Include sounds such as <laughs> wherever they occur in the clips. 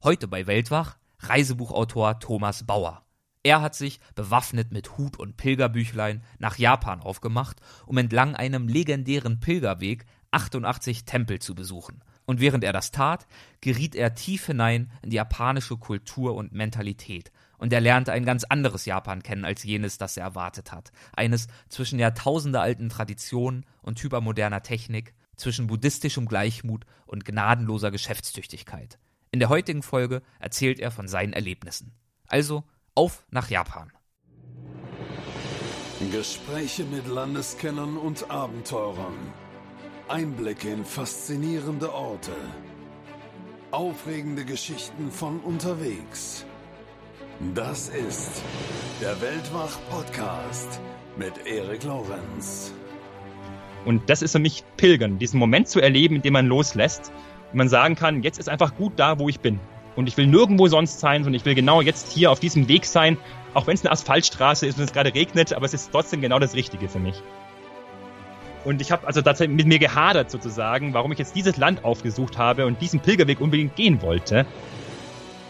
Heute bei Weltwach Reisebuchautor Thomas Bauer. Er hat sich, bewaffnet mit Hut und Pilgerbüchlein, nach Japan aufgemacht, um entlang einem legendären Pilgerweg 88 Tempel zu besuchen. Und während er das tat, geriet er tief hinein in die japanische Kultur und Mentalität. Und er lernte ein ganz anderes Japan kennen als jenes, das er erwartet hat. Eines zwischen jahrtausendealten Traditionen und hypermoderner Technik, zwischen buddhistischem Gleichmut und gnadenloser Geschäftstüchtigkeit. In der heutigen Folge erzählt er von seinen Erlebnissen. Also auf nach Japan. Gespräche mit Landeskennern und Abenteurern. Einblicke in faszinierende Orte. Aufregende Geschichten von unterwegs. Das ist der Weltwach-Podcast mit Erik Lorenz. Und das ist für mich Pilgern, diesen Moment zu erleben, in dem man loslässt man sagen kann, jetzt ist einfach gut da, wo ich bin. Und ich will nirgendwo sonst sein, sondern ich will genau jetzt hier auf diesem Weg sein, auch wenn es eine Asphaltstraße ist und es gerade regnet, aber es ist trotzdem genau das Richtige für mich. Und ich habe also tatsächlich mit mir gehadert sozusagen, warum ich jetzt dieses Land aufgesucht habe und diesen Pilgerweg unbedingt gehen wollte.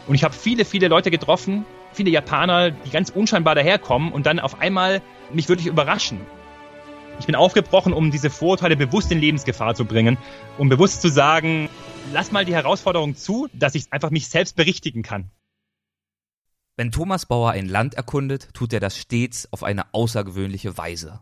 Und ich habe viele, viele Leute getroffen, viele Japaner, die ganz unscheinbar daherkommen und dann auf einmal mich wirklich überraschen. Ich bin aufgebrochen, um diese Vorurteile bewusst in Lebensgefahr zu bringen, um bewusst zu sagen, lass mal die Herausforderung zu, dass ich einfach mich selbst berichtigen kann. Wenn Thomas Bauer ein Land erkundet, tut er das stets auf eine außergewöhnliche Weise.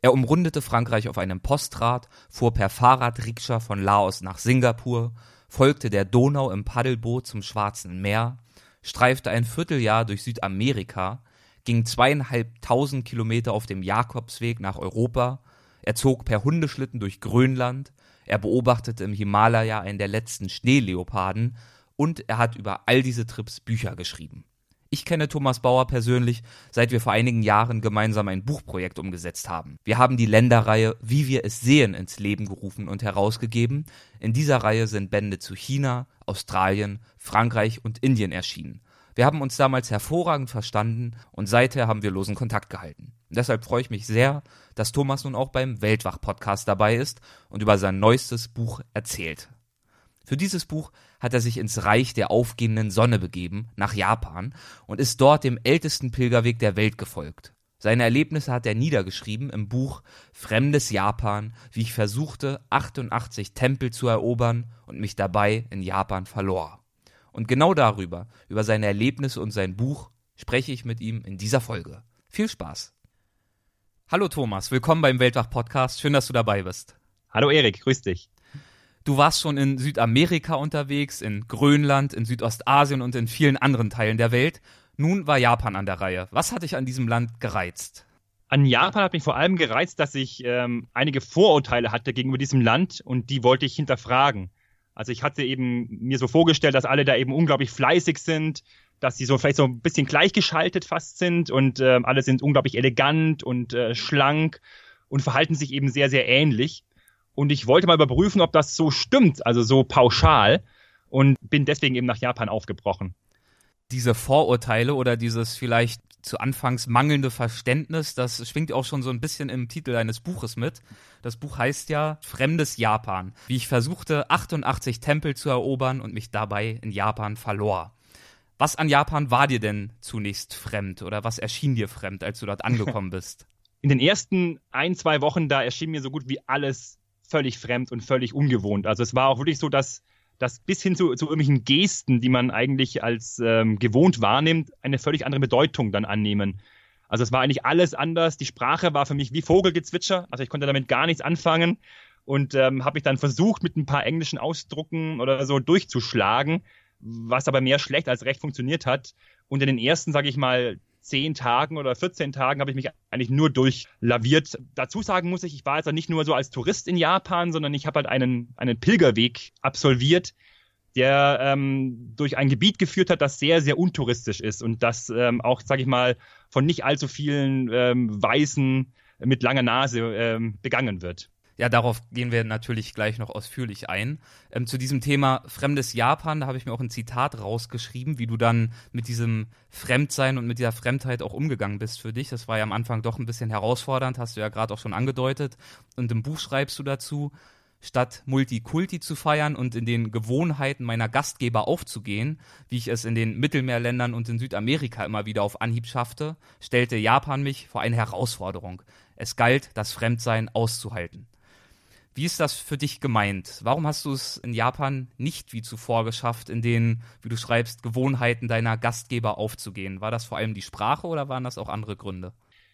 Er umrundete Frankreich auf einem Postrad, fuhr per Fahrradrikscha von Laos nach Singapur, folgte der Donau im Paddelboot zum Schwarzen Meer, streifte ein Vierteljahr durch Südamerika, ging zweieinhalbtausend Kilometer auf dem Jakobsweg nach Europa, er zog per Hundeschlitten durch Grönland, er beobachtete im Himalaya einen der letzten Schneeleoparden und er hat über all diese Trips Bücher geschrieben. Ich kenne Thomas Bauer persönlich, seit wir vor einigen Jahren gemeinsam ein Buchprojekt umgesetzt haben. Wir haben die Länderreihe Wie wir es sehen ins Leben gerufen und herausgegeben. In dieser Reihe sind Bände zu China, Australien, Frankreich und Indien erschienen. Wir haben uns damals hervorragend verstanden und seither haben wir losen Kontakt gehalten. deshalb freue ich mich sehr, dass Thomas nun auch beim Weltwach-Podcast dabei ist und über sein neuestes Buch erzählt. Für dieses Buch hat er sich ins Reich der aufgehenden Sonne begeben, nach Japan, und ist dort dem ältesten Pilgerweg der Welt gefolgt. Seine Erlebnisse hat er niedergeschrieben im Buch Fremdes Japan, wie ich versuchte, 88 Tempel zu erobern und mich dabei in Japan verlor. Und genau darüber, über seine Erlebnisse und sein Buch, spreche ich mit ihm in dieser Folge. Viel Spaß. Hallo Thomas, willkommen beim Weltwach-Podcast. Schön, dass du dabei bist. Hallo Erik, grüß dich. Du warst schon in Südamerika unterwegs, in Grönland, in Südostasien und in vielen anderen Teilen der Welt. Nun war Japan an der Reihe. Was hat dich an diesem Land gereizt? An Japan hat mich vor allem gereizt, dass ich ähm, einige Vorurteile hatte gegenüber diesem Land und die wollte ich hinterfragen. Also ich hatte eben mir so vorgestellt, dass alle da eben unglaublich fleißig sind, dass sie so vielleicht so ein bisschen gleichgeschaltet fast sind und äh, alle sind unglaublich elegant und äh, schlank und verhalten sich eben sehr, sehr ähnlich. Und ich wollte mal überprüfen, ob das so stimmt, also so pauschal und bin deswegen eben nach Japan aufgebrochen. Diese Vorurteile oder dieses vielleicht zu Anfangs mangelnde Verständnis, das schwingt auch schon so ein bisschen im Titel eines Buches mit. Das Buch heißt ja Fremdes Japan, wie ich versuchte, 88 Tempel zu erobern und mich dabei in Japan verlor. Was an Japan war dir denn zunächst fremd oder was erschien dir fremd, als du dort <laughs> angekommen bist? In den ersten ein, zwei Wochen, da erschien mir so gut wie alles völlig fremd und völlig ungewohnt. Also es war auch wirklich so, dass dass bis hin zu, zu irgendwelchen Gesten, die man eigentlich als ähm, gewohnt wahrnimmt, eine völlig andere Bedeutung dann annehmen. Also es war eigentlich alles anders. Die Sprache war für mich wie Vogelgezwitscher. Also ich konnte damit gar nichts anfangen und ähm, habe mich dann versucht, mit ein paar englischen Ausdrucken oder so durchzuschlagen, was aber mehr schlecht als recht funktioniert hat. Und in den ersten, sage ich mal, zehn Tagen oder 14 Tagen habe ich mich eigentlich nur durchlaviert. Dazu sagen muss ich, ich war jetzt nicht nur so als Tourist in Japan, sondern ich habe halt einen, einen Pilgerweg absolviert, der ähm, durch ein Gebiet geführt hat, das sehr, sehr untouristisch ist und das ähm, auch, sage ich mal, von nicht allzu vielen ähm, Weißen mit langer Nase ähm, begangen wird. Ja, darauf gehen wir natürlich gleich noch ausführlich ein. Ähm, zu diesem Thema fremdes Japan, da habe ich mir auch ein Zitat rausgeschrieben, wie du dann mit diesem Fremdsein und mit dieser Fremdheit auch umgegangen bist für dich. Das war ja am Anfang doch ein bisschen herausfordernd, hast du ja gerade auch schon angedeutet. Und im Buch schreibst du dazu, Statt Multikulti zu feiern und in den Gewohnheiten meiner Gastgeber aufzugehen, wie ich es in den Mittelmeerländern und in Südamerika immer wieder auf Anhieb schaffte, stellte Japan mich vor eine Herausforderung. Es galt, das Fremdsein auszuhalten. Wie ist das für dich gemeint? Warum hast du es in Japan nicht wie zuvor geschafft, in den, wie du schreibst, Gewohnheiten deiner Gastgeber aufzugehen? War das vor allem die Sprache oder waren das auch andere Gründe?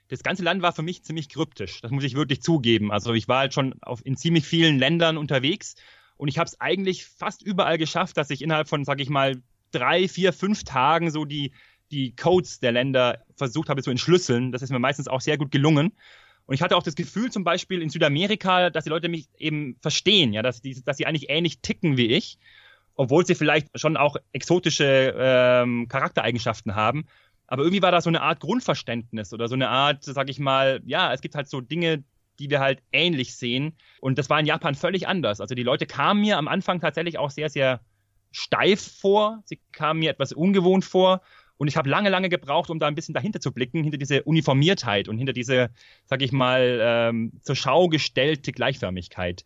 Das ganze Land war für mich ziemlich kryptisch, das muss ich wirklich zugeben. Also ich war halt schon auf, in ziemlich vielen Ländern unterwegs und ich habe es eigentlich fast überall geschafft, dass ich innerhalb von, sag ich mal, drei, vier, fünf Tagen so die, die Codes der Länder versucht habe zu entschlüsseln. Das ist mir meistens auch sehr gut gelungen. Und ich hatte auch das Gefühl, zum Beispiel in Südamerika, dass die Leute mich eben verstehen, ja, dass, die, dass sie eigentlich ähnlich ticken wie ich, obwohl sie vielleicht schon auch exotische ähm, Charaktereigenschaften haben. Aber irgendwie war da so eine Art Grundverständnis oder so eine Art, sag ich mal, ja, es gibt halt so Dinge, die wir halt ähnlich sehen. Und das war in Japan völlig anders. Also die Leute kamen mir am Anfang tatsächlich auch sehr, sehr steif vor. Sie kamen mir etwas ungewohnt vor. Und ich habe lange, lange gebraucht, um da ein bisschen dahinter zu blicken, hinter diese Uniformiertheit und hinter diese, sag ich mal, ähm, zur Schau gestellte Gleichförmigkeit.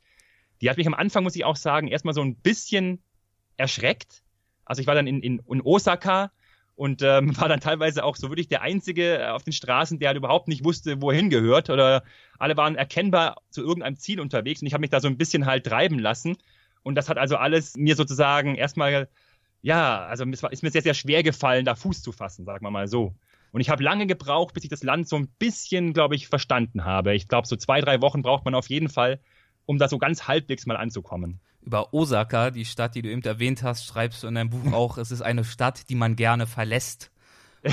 Die hat mich am Anfang, muss ich auch sagen, erstmal so ein bisschen erschreckt. Also ich war dann in, in, in Osaka und ähm, <laughs> war dann teilweise auch so wirklich der Einzige auf den Straßen, der halt überhaupt nicht wusste, wohin gehört oder alle waren erkennbar zu irgendeinem Ziel unterwegs und ich habe mich da so ein bisschen halt treiben lassen und das hat also alles mir sozusagen erstmal ja, also es ist mir sehr, sehr schwer gefallen, da Fuß zu fassen, sagen wir mal so. Und ich habe lange gebraucht, bis ich das Land so ein bisschen, glaube ich, verstanden habe. Ich glaube, so zwei, drei Wochen braucht man auf jeden Fall, um da so ganz halbwegs mal anzukommen. Über Osaka, die Stadt, die du eben erwähnt hast, schreibst du in deinem Buch auch, es ist eine Stadt, die man gerne verlässt.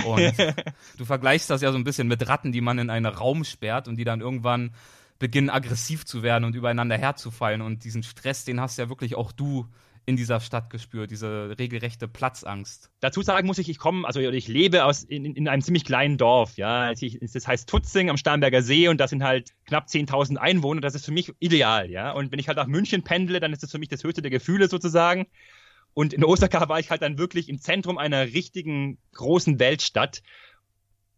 Und <laughs> du vergleichst das ja so ein bisschen mit Ratten, die man in einen Raum sperrt und die dann irgendwann beginnen aggressiv zu werden und übereinander herzufallen. Und diesen Stress, den hast ja wirklich auch du in dieser Stadt gespürt, diese regelrechte Platzangst. Dazu sagen muss ich, ich komme, also ich lebe aus, in, in einem ziemlich kleinen Dorf, ja. Das heißt Tutzing am Starnberger See und das sind halt knapp 10.000 Einwohner. Das ist für mich ideal, ja. Und wenn ich halt nach München pendle, dann ist das für mich das höchste der Gefühle sozusagen. Und in Osaka war ich halt dann wirklich im Zentrum einer richtigen großen Weltstadt.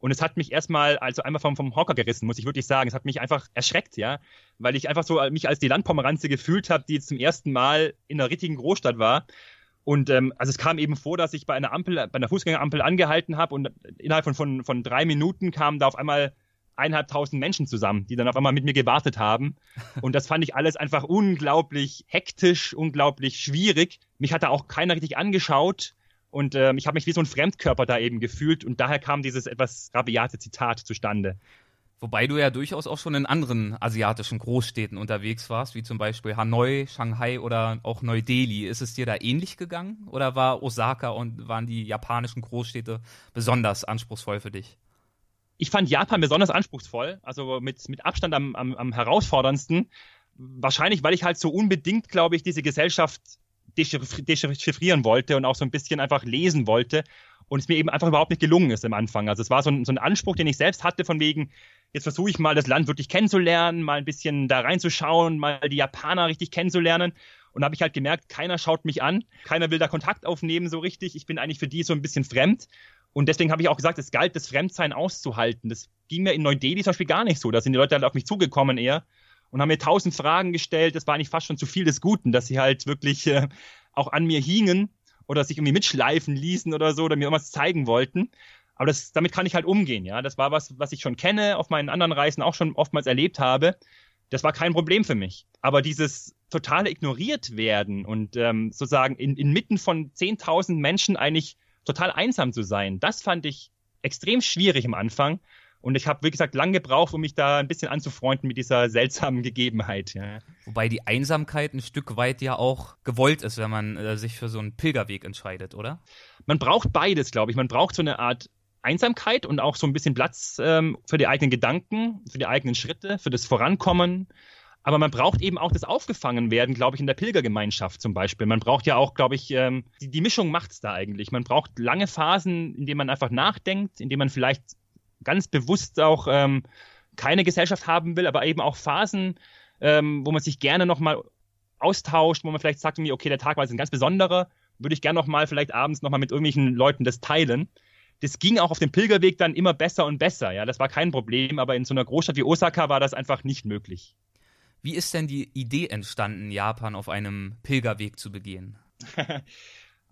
Und es hat mich erstmal, also einmal vom, vom Hocker gerissen, muss ich wirklich sagen. Es hat mich einfach erschreckt, ja. Weil ich einfach so mich als die Landpomeranze gefühlt habe, die jetzt zum ersten Mal in einer richtigen Großstadt war. Und ähm, also es kam eben vor, dass ich bei einer Ampel, bei einer Fußgängerampel angehalten habe und innerhalb von, von, von drei Minuten kamen da auf einmal eineinhalbtausend Menschen zusammen, die dann auf einmal mit mir gewartet haben. <laughs> Und das fand ich alles einfach unglaublich hektisch, unglaublich schwierig. Mich hat da auch keiner richtig angeschaut. Und ähm, ich habe mich wie so ein Fremdkörper da eben gefühlt und daher kam dieses etwas rabiate Zitat zustande. Wobei du ja durchaus auch schon in anderen asiatischen Großstädten unterwegs warst, wie zum Beispiel Hanoi, Shanghai oder auch Neu-Delhi. Ist es dir da ähnlich gegangen oder war Osaka und waren die japanischen Großstädte besonders anspruchsvoll für dich? Ich fand Japan besonders anspruchsvoll, also mit, mit Abstand am, am, am herausforderndsten. Wahrscheinlich, weil ich halt so unbedingt, glaube ich, diese Gesellschaft dechiffrieren wollte und auch so ein bisschen einfach lesen wollte und es mir eben einfach überhaupt nicht gelungen ist am Anfang. Also es war so ein, so ein Anspruch, den ich selbst hatte, von wegen, jetzt versuche ich mal das Land wirklich kennenzulernen, mal ein bisschen da reinzuschauen, mal die Japaner richtig kennenzulernen. Und habe ich halt gemerkt, keiner schaut mich an, keiner will da Kontakt aufnehmen so richtig. Ich bin eigentlich für die so ein bisschen fremd. Und deswegen habe ich auch gesagt, es galt, das Fremdsein auszuhalten. Das ging mir in Neu-Delhi zum Beispiel gar nicht so. Da sind die Leute halt auf mich zugekommen eher und haben mir tausend Fragen gestellt. Das war eigentlich fast schon zu viel des Guten, dass sie halt wirklich äh, auch an mir hingen oder sich irgendwie mitschleifen ließen oder so oder mir irgendwas zeigen wollten. Aber das, damit kann ich halt umgehen, ja. Das war was, was ich schon kenne, auf meinen anderen Reisen auch schon oftmals erlebt habe. Das war kein Problem für mich. Aber dieses totale ignoriert werden und ähm, sozusagen in, inmitten von 10.000 Menschen eigentlich total einsam zu sein, das fand ich extrem schwierig am Anfang. Und ich habe, wie gesagt, lange gebraucht, um mich da ein bisschen anzufreunden mit dieser seltsamen Gegebenheit. Ja. Wobei die Einsamkeit ein Stück weit ja auch gewollt ist, wenn man äh, sich für so einen Pilgerweg entscheidet, oder? Man braucht beides, glaube ich. Man braucht so eine Art Einsamkeit und auch so ein bisschen Platz ähm, für die eigenen Gedanken, für die eigenen Schritte, für das Vorankommen. Aber man braucht eben auch das Aufgefangenwerden, glaube ich, in der Pilgergemeinschaft zum Beispiel. Man braucht ja auch, glaube ich, ähm, die, die Mischung macht's da eigentlich. Man braucht lange Phasen, in denen man einfach nachdenkt, in denen man vielleicht ganz bewusst auch ähm, keine Gesellschaft haben will, aber eben auch Phasen, ähm, wo man sich gerne nochmal austauscht, wo man vielleicht sagt, okay, der Tag war jetzt ein ganz besonderer, würde ich gerne nochmal vielleicht abends nochmal mit irgendwelchen Leuten das teilen. Das ging auch auf dem Pilgerweg dann immer besser und besser, ja, das war kein Problem, aber in so einer Großstadt wie Osaka war das einfach nicht möglich. Wie ist denn die Idee entstanden, Japan auf einem Pilgerweg zu begehen? <laughs>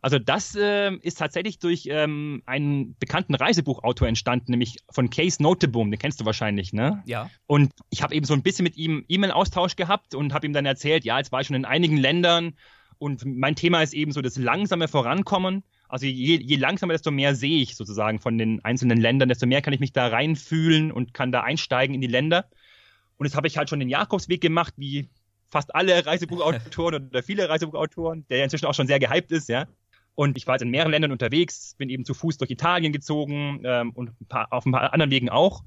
Also das äh, ist tatsächlich durch ähm, einen bekannten Reisebuchautor entstanden, nämlich von Case Noteboom, den kennst du wahrscheinlich, ne? Ja. Und ich habe eben so ein bisschen mit ihm E-Mail-Austausch gehabt und habe ihm dann erzählt, ja, jetzt war ich schon in einigen Ländern und mein Thema ist eben so das langsame Vorankommen. Also je, je langsamer, desto mehr sehe ich sozusagen von den einzelnen Ländern, desto mehr kann ich mich da reinfühlen und kann da einsteigen in die Länder. Und jetzt habe ich halt schon den Jakobsweg gemacht, wie fast alle Reisebuchautoren <laughs> oder viele Reisebuchautoren, der ja inzwischen auch schon sehr gehypt ist, ja. Und ich war jetzt in mehreren Ländern unterwegs, bin eben zu Fuß durch Italien gezogen ähm, und ein paar, auf ein paar anderen Wegen auch.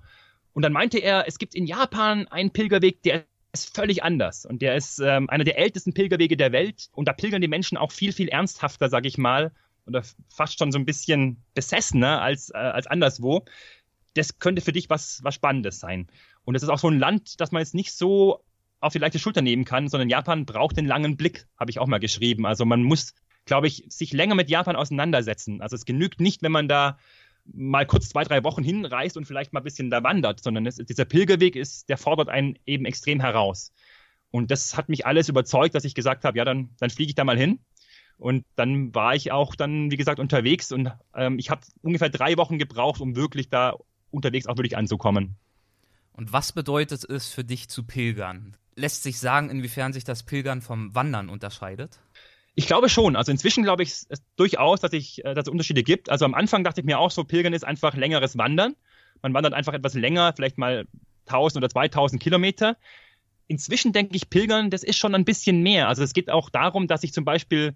Und dann meinte er, es gibt in Japan einen Pilgerweg, der ist völlig anders. Und der ist ähm, einer der ältesten Pilgerwege der Welt. Und da pilgern die Menschen auch viel, viel ernsthafter, sag ich mal. Oder fast schon so ein bisschen besessener als, äh, als anderswo. Das könnte für dich was, was Spannendes sein. Und es ist auch so ein Land, das man jetzt nicht so auf die leichte Schulter nehmen kann, sondern Japan braucht den langen Blick, habe ich auch mal geschrieben. Also man muss glaube ich, sich länger mit Japan auseinandersetzen. Also es genügt nicht, wenn man da mal kurz zwei, drei Wochen hinreist und vielleicht mal ein bisschen da wandert, sondern es, dieser Pilgerweg ist, der fordert einen eben extrem heraus. Und das hat mich alles überzeugt, dass ich gesagt habe, ja, dann, dann fliege ich da mal hin. Und dann war ich auch dann, wie gesagt, unterwegs und ähm, ich habe ungefähr drei Wochen gebraucht, um wirklich da unterwegs auch wirklich anzukommen. Und was bedeutet es für dich zu pilgern? Lässt sich sagen, inwiefern sich das Pilgern vom Wandern unterscheidet? Ich glaube schon. Also inzwischen glaube ich durchaus, dass, ich, äh, dass es Unterschiede gibt. Also am Anfang dachte ich mir auch so, Pilgern ist einfach längeres Wandern. Man wandert einfach etwas länger, vielleicht mal 1000 oder 2000 Kilometer. Inzwischen denke ich, Pilgern, das ist schon ein bisschen mehr. Also es geht auch darum, dass ich zum Beispiel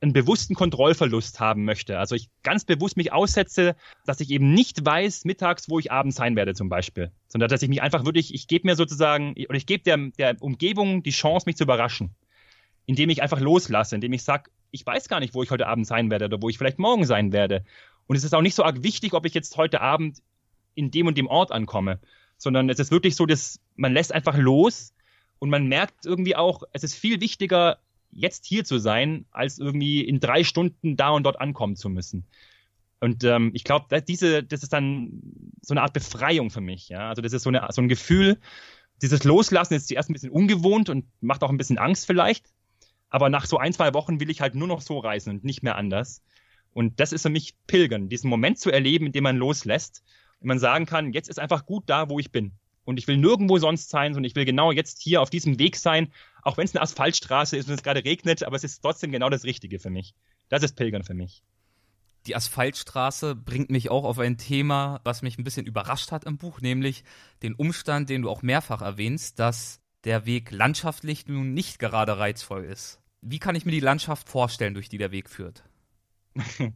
einen bewussten Kontrollverlust haben möchte. Also ich ganz bewusst mich aussetze, dass ich eben nicht weiß mittags, wo ich abends sein werde zum Beispiel, sondern dass ich mich einfach wirklich, ich gebe mir sozusagen, oder ich gebe der, der Umgebung die Chance, mich zu überraschen indem ich einfach loslasse, indem ich sage, ich weiß gar nicht, wo ich heute Abend sein werde oder wo ich vielleicht morgen sein werde. Und es ist auch nicht so arg wichtig, ob ich jetzt heute Abend in dem und dem Ort ankomme, sondern es ist wirklich so, dass man lässt einfach los und man merkt irgendwie auch, es ist viel wichtiger, jetzt hier zu sein, als irgendwie in drei Stunden da und dort ankommen zu müssen. Und ähm, ich glaube, diese, das ist dann so eine Art Befreiung für mich. Ja? Also das ist so, eine, so ein Gefühl, dieses Loslassen ist zuerst ein bisschen ungewohnt und macht auch ein bisschen Angst vielleicht. Aber nach so ein, zwei Wochen will ich halt nur noch so reisen und nicht mehr anders. Und das ist für mich Pilgern, diesen Moment zu erleben, in dem man loslässt und man sagen kann, jetzt ist einfach gut da, wo ich bin. Und ich will nirgendwo sonst sein, sondern ich will genau jetzt hier auf diesem Weg sein, auch wenn es eine Asphaltstraße ist und es gerade regnet, aber es ist trotzdem genau das Richtige für mich. Das ist Pilgern für mich. Die Asphaltstraße bringt mich auch auf ein Thema, was mich ein bisschen überrascht hat im Buch, nämlich den Umstand, den du auch mehrfach erwähnst, dass der Weg landschaftlich nun nicht gerade reizvoll ist. Wie kann ich mir die Landschaft vorstellen, durch die der Weg führt? <laughs>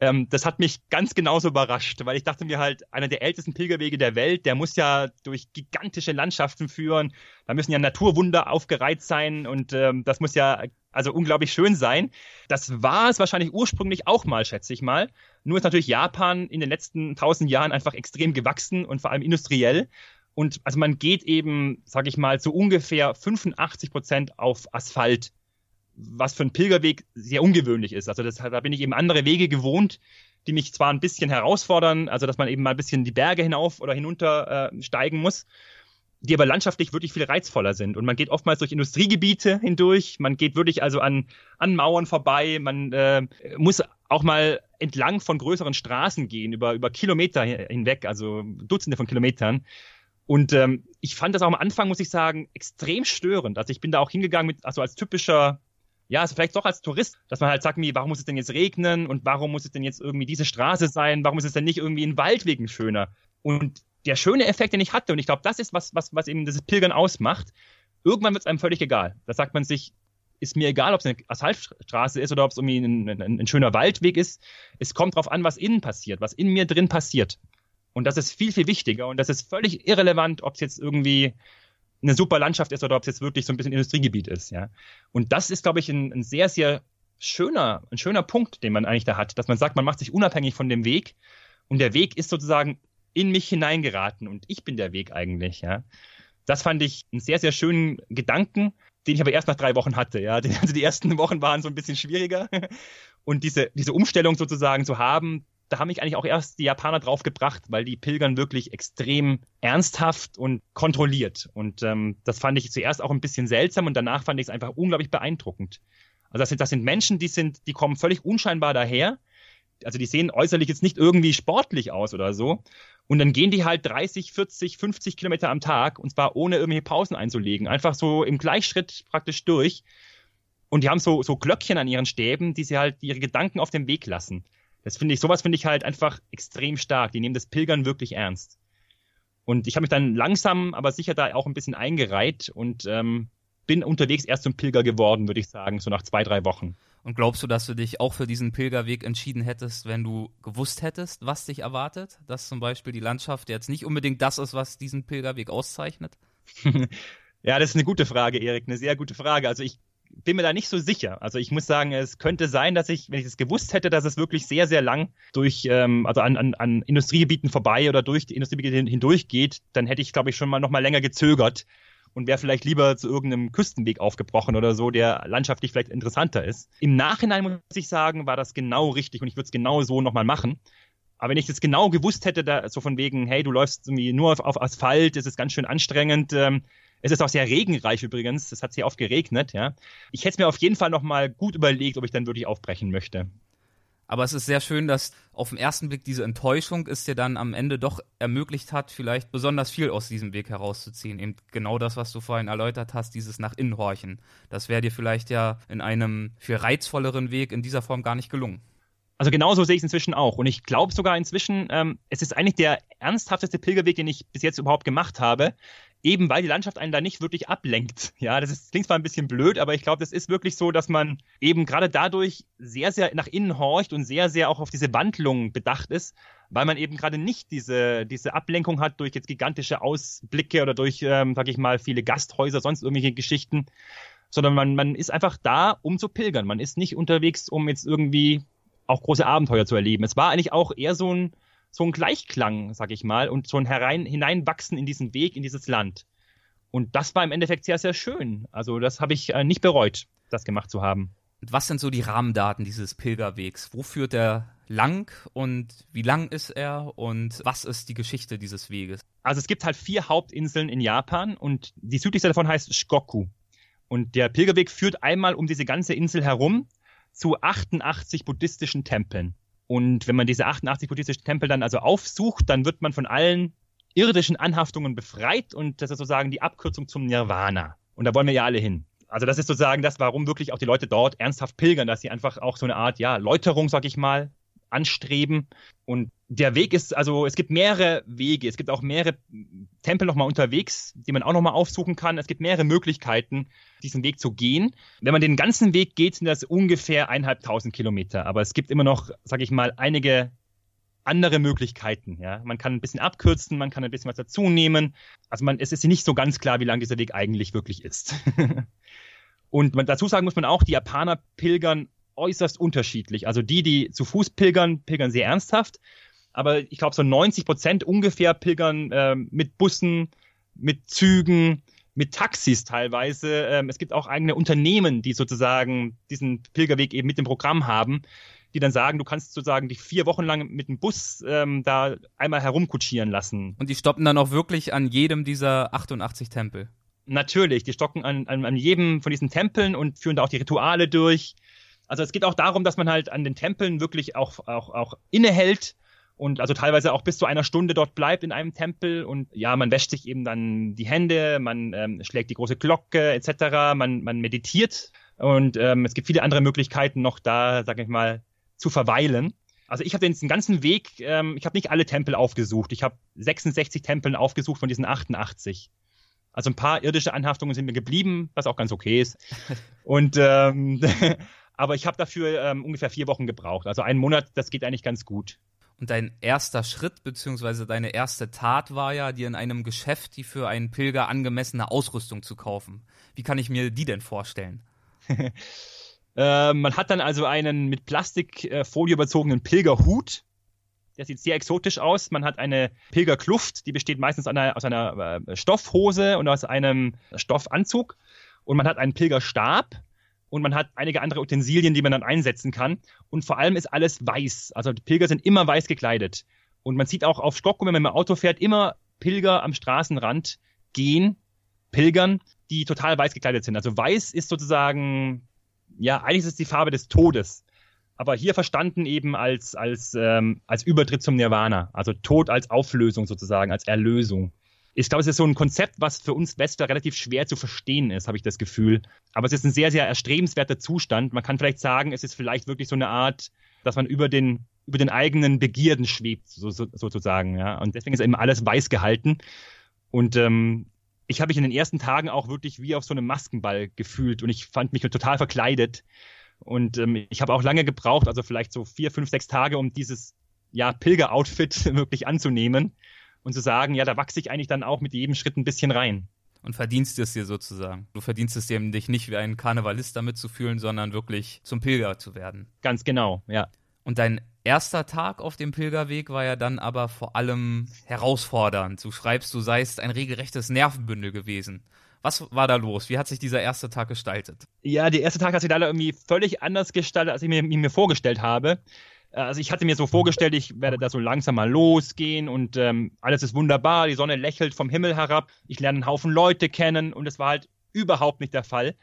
ähm, das hat mich ganz genauso überrascht, weil ich dachte mir halt, einer der ältesten Pilgerwege der Welt, der muss ja durch gigantische Landschaften führen. Da müssen ja Naturwunder aufgereiht sein und ähm, das muss ja also unglaublich schön sein. Das war es wahrscheinlich ursprünglich auch mal, schätze ich mal. Nur ist natürlich Japan in den letzten tausend Jahren einfach extrem gewachsen und vor allem industriell. Und also man geht eben, sage ich mal, zu ungefähr 85 Prozent auf Asphalt was für ein Pilgerweg sehr ungewöhnlich ist. Also das, da bin ich eben andere Wege gewohnt, die mich zwar ein bisschen herausfordern, also dass man eben mal ein bisschen die Berge hinauf oder hinunter äh, steigen muss, die aber landschaftlich wirklich viel reizvoller sind. Und man geht oftmals durch Industriegebiete hindurch, man geht wirklich also an, an Mauern vorbei, man äh, muss auch mal entlang von größeren Straßen gehen, über, über Kilometer hinweg, also Dutzende von Kilometern. Und ähm, ich fand das auch am Anfang, muss ich sagen, extrem störend. Also ich bin da auch hingegangen mit, also als typischer ja, also vielleicht doch als Tourist, dass man halt sagt, wie, warum muss es denn jetzt regnen und warum muss es denn jetzt irgendwie diese Straße sein, warum ist es denn nicht irgendwie ein Waldwegen schöner? Und der schöne Effekt, den ich hatte, und ich glaube, das ist was, was, was eben das Pilgern ausmacht, irgendwann wird es einem völlig egal. Da sagt man sich, ist mir egal, ob es eine Asphaltstraße ist oder ob es irgendwie ein, ein, ein, schöner Waldweg ist. Es kommt darauf an, was innen passiert, was in mir drin passiert. Und das ist viel, viel wichtiger. Und das ist völlig irrelevant, ob es jetzt irgendwie eine super Landschaft ist oder ob es jetzt wirklich so ein bisschen Industriegebiet ist, ja. Und das ist, glaube ich, ein, ein sehr, sehr schöner, ein schöner Punkt, den man eigentlich da hat, dass man sagt, man macht sich unabhängig von dem Weg und der Weg ist sozusagen in mich hineingeraten und ich bin der Weg eigentlich, ja. Das fand ich einen sehr, sehr schönen Gedanken, den ich aber erst nach drei Wochen hatte, ja. Also die ersten Wochen waren so ein bisschen schwieriger und diese, diese Umstellung sozusagen zu haben, da haben mich eigentlich auch erst die Japaner drauf gebracht, weil die pilgern wirklich extrem ernsthaft und kontrolliert. Und ähm, das fand ich zuerst auch ein bisschen seltsam und danach fand ich es einfach unglaublich beeindruckend. Also das sind, das sind Menschen, die sind, die kommen völlig unscheinbar daher. Also die sehen äußerlich jetzt nicht irgendwie sportlich aus oder so. Und dann gehen die halt 30, 40, 50 Kilometer am Tag und zwar ohne irgendwelche Pausen einzulegen. Einfach so im Gleichschritt praktisch durch. Und die haben so, so Glöckchen an ihren Stäben, die sie halt ihre Gedanken auf dem Weg lassen. Das finde ich, sowas finde ich halt einfach extrem stark. Die nehmen das Pilgern wirklich ernst. Und ich habe mich dann langsam, aber sicher da auch ein bisschen eingereiht und ähm, bin unterwegs erst zum Pilger geworden, würde ich sagen, so nach zwei, drei Wochen. Und glaubst du, dass du dich auch für diesen Pilgerweg entschieden hättest, wenn du gewusst hättest, was dich erwartet? Dass zum Beispiel die Landschaft jetzt nicht unbedingt das ist, was diesen Pilgerweg auszeichnet? <laughs> ja, das ist eine gute Frage, Erik, eine sehr gute Frage. Also ich bin mir da nicht so sicher. Also ich muss sagen, es könnte sein, dass ich, wenn ich es gewusst hätte, dass es wirklich sehr, sehr lang durch, ähm, also an, an, an Industriegebieten vorbei oder durch die Industriegebiete hindurch geht, dann hätte ich, glaube ich, schon mal noch mal länger gezögert und wäre vielleicht lieber zu irgendeinem Küstenweg aufgebrochen oder so, der landschaftlich vielleicht interessanter ist. Im Nachhinein muss ich sagen, war das genau richtig und ich würde es genau so nochmal machen. Aber wenn ich jetzt genau gewusst hätte, da, so von wegen, hey, du läufst irgendwie nur auf, auf Asphalt, es ist ganz schön anstrengend, ähm, es ist auch sehr regenreich übrigens. Es hat sehr oft geregnet, ja. Ich hätte es mir auf jeden Fall nochmal gut überlegt, ob ich dann wirklich aufbrechen möchte. Aber es ist sehr schön, dass auf den ersten Blick diese Enttäuschung es dir dann am Ende doch ermöglicht hat, vielleicht besonders viel aus diesem Weg herauszuziehen. Eben genau das, was du vorhin erläutert hast, dieses nach innen horchen. Das wäre dir vielleicht ja in einem viel reizvolleren Weg in dieser Form gar nicht gelungen. Also genauso sehe ich es inzwischen auch. Und ich glaube sogar inzwischen, ähm, es ist eigentlich der ernsthafteste Pilgerweg, den ich bis jetzt überhaupt gemacht habe eben weil die Landschaft einen da nicht wirklich ablenkt. Ja, das ist, klingt zwar ein bisschen blöd, aber ich glaube, das ist wirklich so, dass man eben gerade dadurch sehr, sehr nach innen horcht und sehr, sehr auch auf diese Wandlung bedacht ist, weil man eben gerade nicht diese, diese Ablenkung hat durch jetzt gigantische Ausblicke oder durch, ähm, sag ich mal, viele Gasthäuser, sonst irgendwelche Geschichten, sondern man, man ist einfach da, um zu pilgern. Man ist nicht unterwegs, um jetzt irgendwie auch große Abenteuer zu erleben. Es war eigentlich auch eher so ein, so ein Gleichklang, sag ich mal, und so ein herein, hineinwachsen in diesen Weg, in dieses Land. Und das war im Endeffekt sehr, sehr schön. Also das habe ich äh, nicht bereut, das gemacht zu haben. Was sind so die Rahmendaten dieses Pilgerwegs? Wo führt er lang und wie lang ist er und was ist die Geschichte dieses Weges? Also es gibt halt vier Hauptinseln in Japan und die südlichste davon heißt Shikoku. Und der Pilgerweg führt einmal um diese ganze Insel herum zu 88 buddhistischen Tempeln. Und wenn man diese 88 buddhistischen Tempel dann also aufsucht, dann wird man von allen irdischen Anhaftungen befreit und das ist sozusagen die Abkürzung zum Nirvana. Und da wollen wir ja alle hin. Also das ist sozusagen das, warum wirklich auch die Leute dort ernsthaft pilgern, dass sie einfach auch so eine Art, ja, Läuterung, sag ich mal, anstreben. Und der Weg ist, also es gibt mehrere Wege, es gibt auch mehrere Tempel nochmal unterwegs, die man auch nochmal aufsuchen kann. Es gibt mehrere Möglichkeiten, diesen Weg zu gehen. Wenn man den ganzen Weg geht, sind das ungefähr eineinhalbtausend Kilometer. Aber es gibt immer noch, sag ich mal, einige andere Möglichkeiten. Ja, man kann ein bisschen abkürzen, man kann ein bisschen was dazu nehmen. Also man, es ist nicht so ganz klar, wie lang dieser Weg eigentlich wirklich ist. <laughs> Und man, dazu sagen muss man auch, die Japaner pilgern äußerst unterschiedlich. Also die, die zu Fuß pilgern, pilgern sehr ernsthaft. Aber ich glaube, so 90 Prozent ungefähr pilgern äh, mit Bussen, mit Zügen, mit Taxis teilweise. Ähm, es gibt auch eigene Unternehmen, die sozusagen diesen Pilgerweg eben mit dem Programm haben, die dann sagen, du kannst sozusagen dich vier Wochen lang mit dem Bus ähm, da einmal herumkutschieren lassen. Und die stoppen dann auch wirklich an jedem dieser 88 Tempel. Natürlich, die stocken an, an, an jedem von diesen Tempeln und führen da auch die Rituale durch. Also es geht auch darum, dass man halt an den Tempeln wirklich auch, auch, auch innehält und also teilweise auch bis zu einer Stunde dort bleibt in einem Tempel und ja, man wäscht sich eben dann die Hände, man ähm, schlägt die große Glocke etc., man, man meditiert und ähm, es gibt viele andere Möglichkeiten noch da, sag ich mal, zu verweilen. Also ich habe den ganzen Weg, ähm, ich habe nicht alle Tempel aufgesucht, ich habe 66 Tempeln aufgesucht von diesen 88. Also ein paar irdische Anhaftungen sind mir geblieben, was auch ganz okay ist. <laughs> Und ähm, <laughs> aber ich habe dafür ähm, ungefähr vier Wochen gebraucht. Also einen Monat, das geht eigentlich ganz gut. Und dein erster Schritt bzw. deine erste Tat war ja, dir in einem Geschäft die für einen Pilger angemessene Ausrüstung zu kaufen. Wie kann ich mir die denn vorstellen? <laughs> äh, man hat dann also einen mit Plastikfolie überzogenen Pilgerhut. Der sieht sehr exotisch aus. Man hat eine Pilgerkluft, die besteht meistens aus einer äh, Stoffhose und aus einem Stoffanzug. Und man hat einen Pilgerstab und man hat einige andere Utensilien, die man dann einsetzen kann. Und vor allem ist alles weiß. Also die Pilger sind immer weiß gekleidet. Und man sieht auch auf Stockholm, wenn man dem Auto fährt, immer Pilger am Straßenrand gehen, pilgern, die total weiß gekleidet sind. Also weiß ist sozusagen, ja, eigentlich ist es die Farbe des Todes. Aber hier verstanden eben als, als, ähm, als Übertritt zum Nirvana. Also Tod als Auflösung sozusagen, als Erlösung ich glaube, es ist so ein Konzept, was für uns Westler relativ schwer zu verstehen ist, habe ich das Gefühl. Aber es ist ein sehr, sehr erstrebenswerter Zustand. Man kann vielleicht sagen, es ist vielleicht wirklich so eine Art, dass man über den, über den eigenen Begierden schwebt, so, so, sozusagen. Ja? Und deswegen ist eben alles weiß gehalten. Und ähm, ich habe mich in den ersten Tagen auch wirklich wie auf so einem Maskenball gefühlt und ich fand mich total verkleidet. Und ähm, ich habe auch lange gebraucht, also vielleicht so vier, fünf, sechs Tage, um dieses ja, Pilger-Outfit <laughs> wirklich anzunehmen und zu sagen, ja, da wachse ich eigentlich dann auch mit jedem Schritt ein bisschen rein. Und verdienst es dir sozusagen. Du verdienst es dir, dich nicht wie ein Karnevalist damit zu fühlen, sondern wirklich zum Pilger zu werden. Ganz genau, ja. Und dein erster Tag auf dem Pilgerweg war ja dann aber vor allem herausfordernd. Du schreibst, du seist ein regelrechtes Nervenbündel gewesen. Was war da los? Wie hat sich dieser erste Tag gestaltet? Ja, der erste Tag hat sich leider irgendwie völlig anders gestaltet, als ich mir, mir vorgestellt habe. Also ich hatte mir so vorgestellt, ich werde da so langsam mal losgehen und ähm, alles ist wunderbar, die Sonne lächelt vom Himmel herab, ich lerne einen Haufen Leute kennen und es war halt überhaupt nicht der Fall,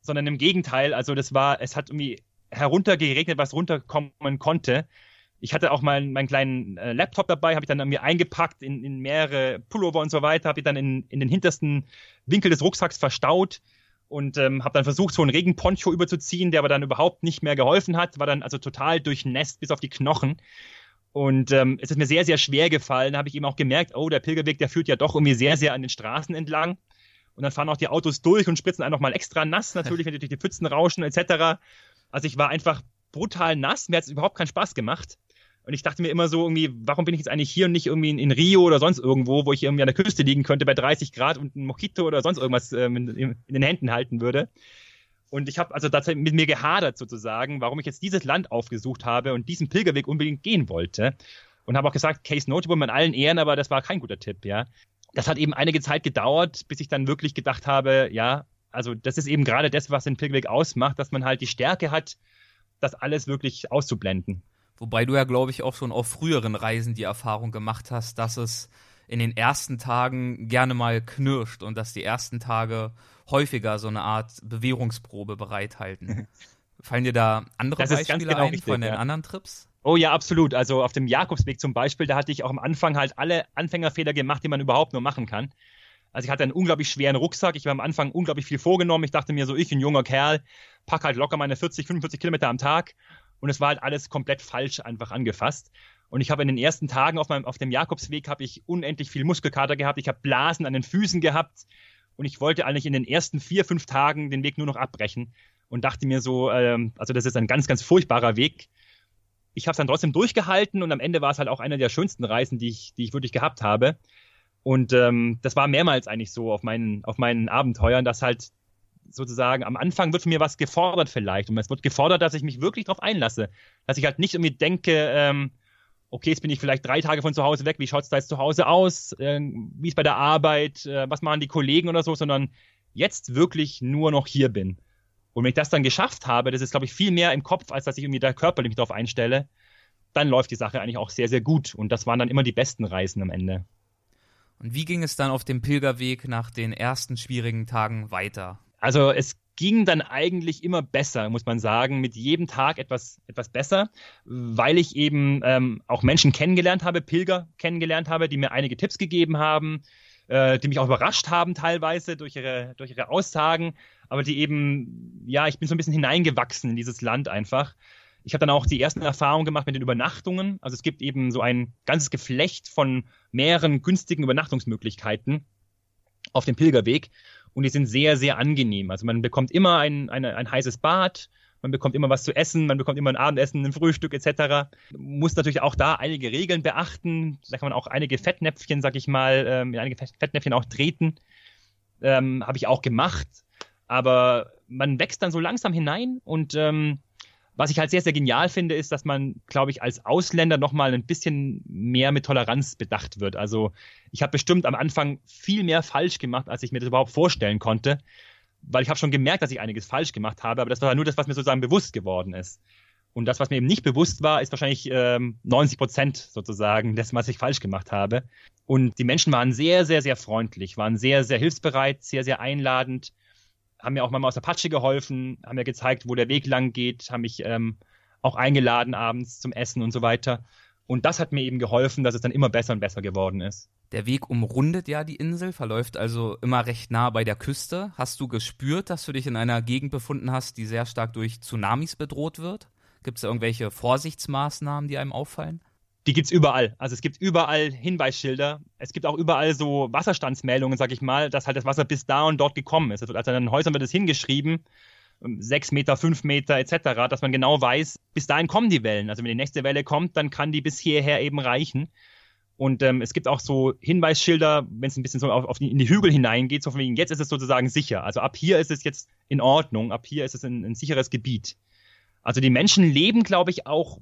sondern im Gegenteil, also das war, es hat irgendwie heruntergeregnet, was runterkommen konnte. Ich hatte auch mal meinen kleinen äh, Laptop dabei, habe ich dann an mir eingepackt in, in mehrere Pullover und so weiter, habe ich dann in, in den hintersten Winkel des Rucksacks verstaut und ähm, habe dann versucht, so einen Regenponcho überzuziehen, der aber dann überhaupt nicht mehr geholfen hat, war dann also total durchnässt bis auf die Knochen. Und ähm, es ist mir sehr, sehr schwer gefallen. Da habe ich eben auch gemerkt, oh, der Pilgerweg, der führt ja doch irgendwie sehr, sehr an den Straßen entlang. Und dann fahren auch die Autos durch und spritzen einen nochmal extra nass, natürlich, <laughs> wenn die durch die Pfützen rauschen, etc. Also ich war einfach brutal nass. Mir hat es überhaupt keinen Spaß gemacht. Und ich dachte mir immer so irgendwie, warum bin ich jetzt eigentlich hier und nicht irgendwie in, in, Rio oder sonst irgendwo, wo ich irgendwie an der Küste liegen könnte bei 30 Grad und ein Mojito oder sonst irgendwas ähm, in, in, den Händen halten würde. Und ich habe also tatsächlich mit mir gehadert sozusagen, warum ich jetzt dieses Land aufgesucht habe und diesen Pilgerweg unbedingt gehen wollte. Und habe auch gesagt, Case Notable in allen Ehren, aber das war kein guter Tipp, ja. Das hat eben einige Zeit gedauert, bis ich dann wirklich gedacht habe, ja, also das ist eben gerade das, was den Pilgerweg ausmacht, dass man halt die Stärke hat, das alles wirklich auszublenden. Wobei du ja, glaube ich, auch schon auf früheren Reisen die Erfahrung gemacht hast, dass es in den ersten Tagen gerne mal knirscht und dass die ersten Tage häufiger so eine Art Bewährungsprobe bereithalten. <laughs> Fallen dir da andere das Beispiele genau ein richtig, von den ja. anderen Trips? Oh ja, absolut. Also auf dem Jakobsweg zum Beispiel, da hatte ich auch am Anfang halt alle Anfängerfehler gemacht, die man überhaupt nur machen kann. Also ich hatte einen unglaublich schweren Rucksack. Ich war am Anfang unglaublich viel vorgenommen. Ich dachte mir so, ich, ein junger Kerl, pack halt locker meine 40, 45 Kilometer am Tag und es war halt alles komplett falsch einfach angefasst. Und ich habe in den ersten Tagen auf, meinem, auf dem Jakobsweg habe ich unendlich viel Muskelkater gehabt. Ich habe Blasen an den Füßen gehabt und ich wollte eigentlich in den ersten vier, fünf Tagen den Weg nur noch abbrechen und dachte mir so, ähm, also das ist ein ganz, ganz furchtbarer Weg. Ich habe es dann trotzdem durchgehalten und am Ende war es halt auch eine der schönsten Reisen, die ich, die ich wirklich gehabt habe. Und ähm, das war mehrmals eigentlich so auf meinen, auf meinen Abenteuern, dass halt sozusagen, am Anfang wird von mir was gefordert vielleicht. Und es wird gefordert, dass ich mich wirklich darauf einlasse. Dass ich halt nicht irgendwie denke, ähm, okay, jetzt bin ich vielleicht drei Tage von zu Hause weg, wie schaut es da jetzt zu Hause aus, äh, wie ist bei der Arbeit, äh, was machen die Kollegen oder so, sondern jetzt wirklich nur noch hier bin. Und wenn ich das dann geschafft habe, das ist, glaube ich, viel mehr im Kopf, als dass ich irgendwie da körperlich mich darauf einstelle, dann läuft die Sache eigentlich auch sehr, sehr gut. Und das waren dann immer die besten Reisen am Ende. Und wie ging es dann auf dem Pilgerweg nach den ersten schwierigen Tagen weiter? Also es ging dann eigentlich immer besser, muss man sagen, mit jedem Tag etwas, etwas besser, weil ich eben ähm, auch Menschen kennengelernt habe, Pilger kennengelernt habe, die mir einige Tipps gegeben haben, äh, die mich auch überrascht haben teilweise durch ihre, durch ihre Aussagen, aber die eben, ja, ich bin so ein bisschen hineingewachsen in dieses Land einfach. Ich habe dann auch die ersten Erfahrungen gemacht mit den Übernachtungen. Also es gibt eben so ein ganzes Geflecht von mehreren günstigen Übernachtungsmöglichkeiten auf dem Pilgerweg und die sind sehr, sehr angenehm. Also man bekommt immer ein, eine, ein heißes Bad, man bekommt immer was zu essen, man bekommt immer ein Abendessen, ein Frühstück etc. Muss natürlich auch da einige Regeln beachten. Da kann man auch einige Fettnäpfchen, sag ich mal, ähm, einige Fettnäpfchen auch treten. Ähm, Habe ich auch gemacht. Aber man wächst dann so langsam hinein und ähm, was ich halt sehr, sehr genial finde, ist, dass man, glaube ich, als Ausländer nochmal ein bisschen mehr mit Toleranz bedacht wird. Also ich habe bestimmt am Anfang viel mehr falsch gemacht, als ich mir das überhaupt vorstellen konnte, weil ich habe schon gemerkt, dass ich einiges falsch gemacht habe, aber das war nur das, was mir sozusagen bewusst geworden ist. Und das, was mir eben nicht bewusst war, ist wahrscheinlich ähm, 90 Prozent sozusagen dessen, was ich falsch gemacht habe. Und die Menschen waren sehr, sehr, sehr freundlich, waren sehr, sehr hilfsbereit, sehr, sehr einladend, haben mir auch mal aus der Patsche geholfen, haben mir gezeigt, wo der Weg lang geht, haben mich ähm, auch eingeladen abends zum Essen und so weiter. Und das hat mir eben geholfen, dass es dann immer besser und besser geworden ist. Der Weg umrundet ja die Insel, verläuft also immer recht nah bei der Küste. Hast du gespürt, dass du dich in einer Gegend befunden hast, die sehr stark durch Tsunamis bedroht wird? Gibt es irgendwelche Vorsichtsmaßnahmen, die einem auffallen? Die gibt es überall. Also es gibt überall Hinweisschilder. Es gibt auch überall so Wasserstandsmeldungen, sag ich mal, dass halt das Wasser bis da und dort gekommen ist. Also an den Häusern wird es hingeschrieben, sechs Meter, fünf Meter etc., dass man genau weiß, bis dahin kommen die Wellen. Also wenn die nächste Welle kommt, dann kann die bis hierher eben reichen. Und ähm, es gibt auch so Hinweisschilder, wenn es ein bisschen so auf, auf die, in die Hügel hineingeht, so von wegen, jetzt ist es sozusagen sicher. Also ab hier ist es jetzt in Ordnung, ab hier ist es ein, ein sicheres Gebiet. Also die Menschen leben, glaube ich, auch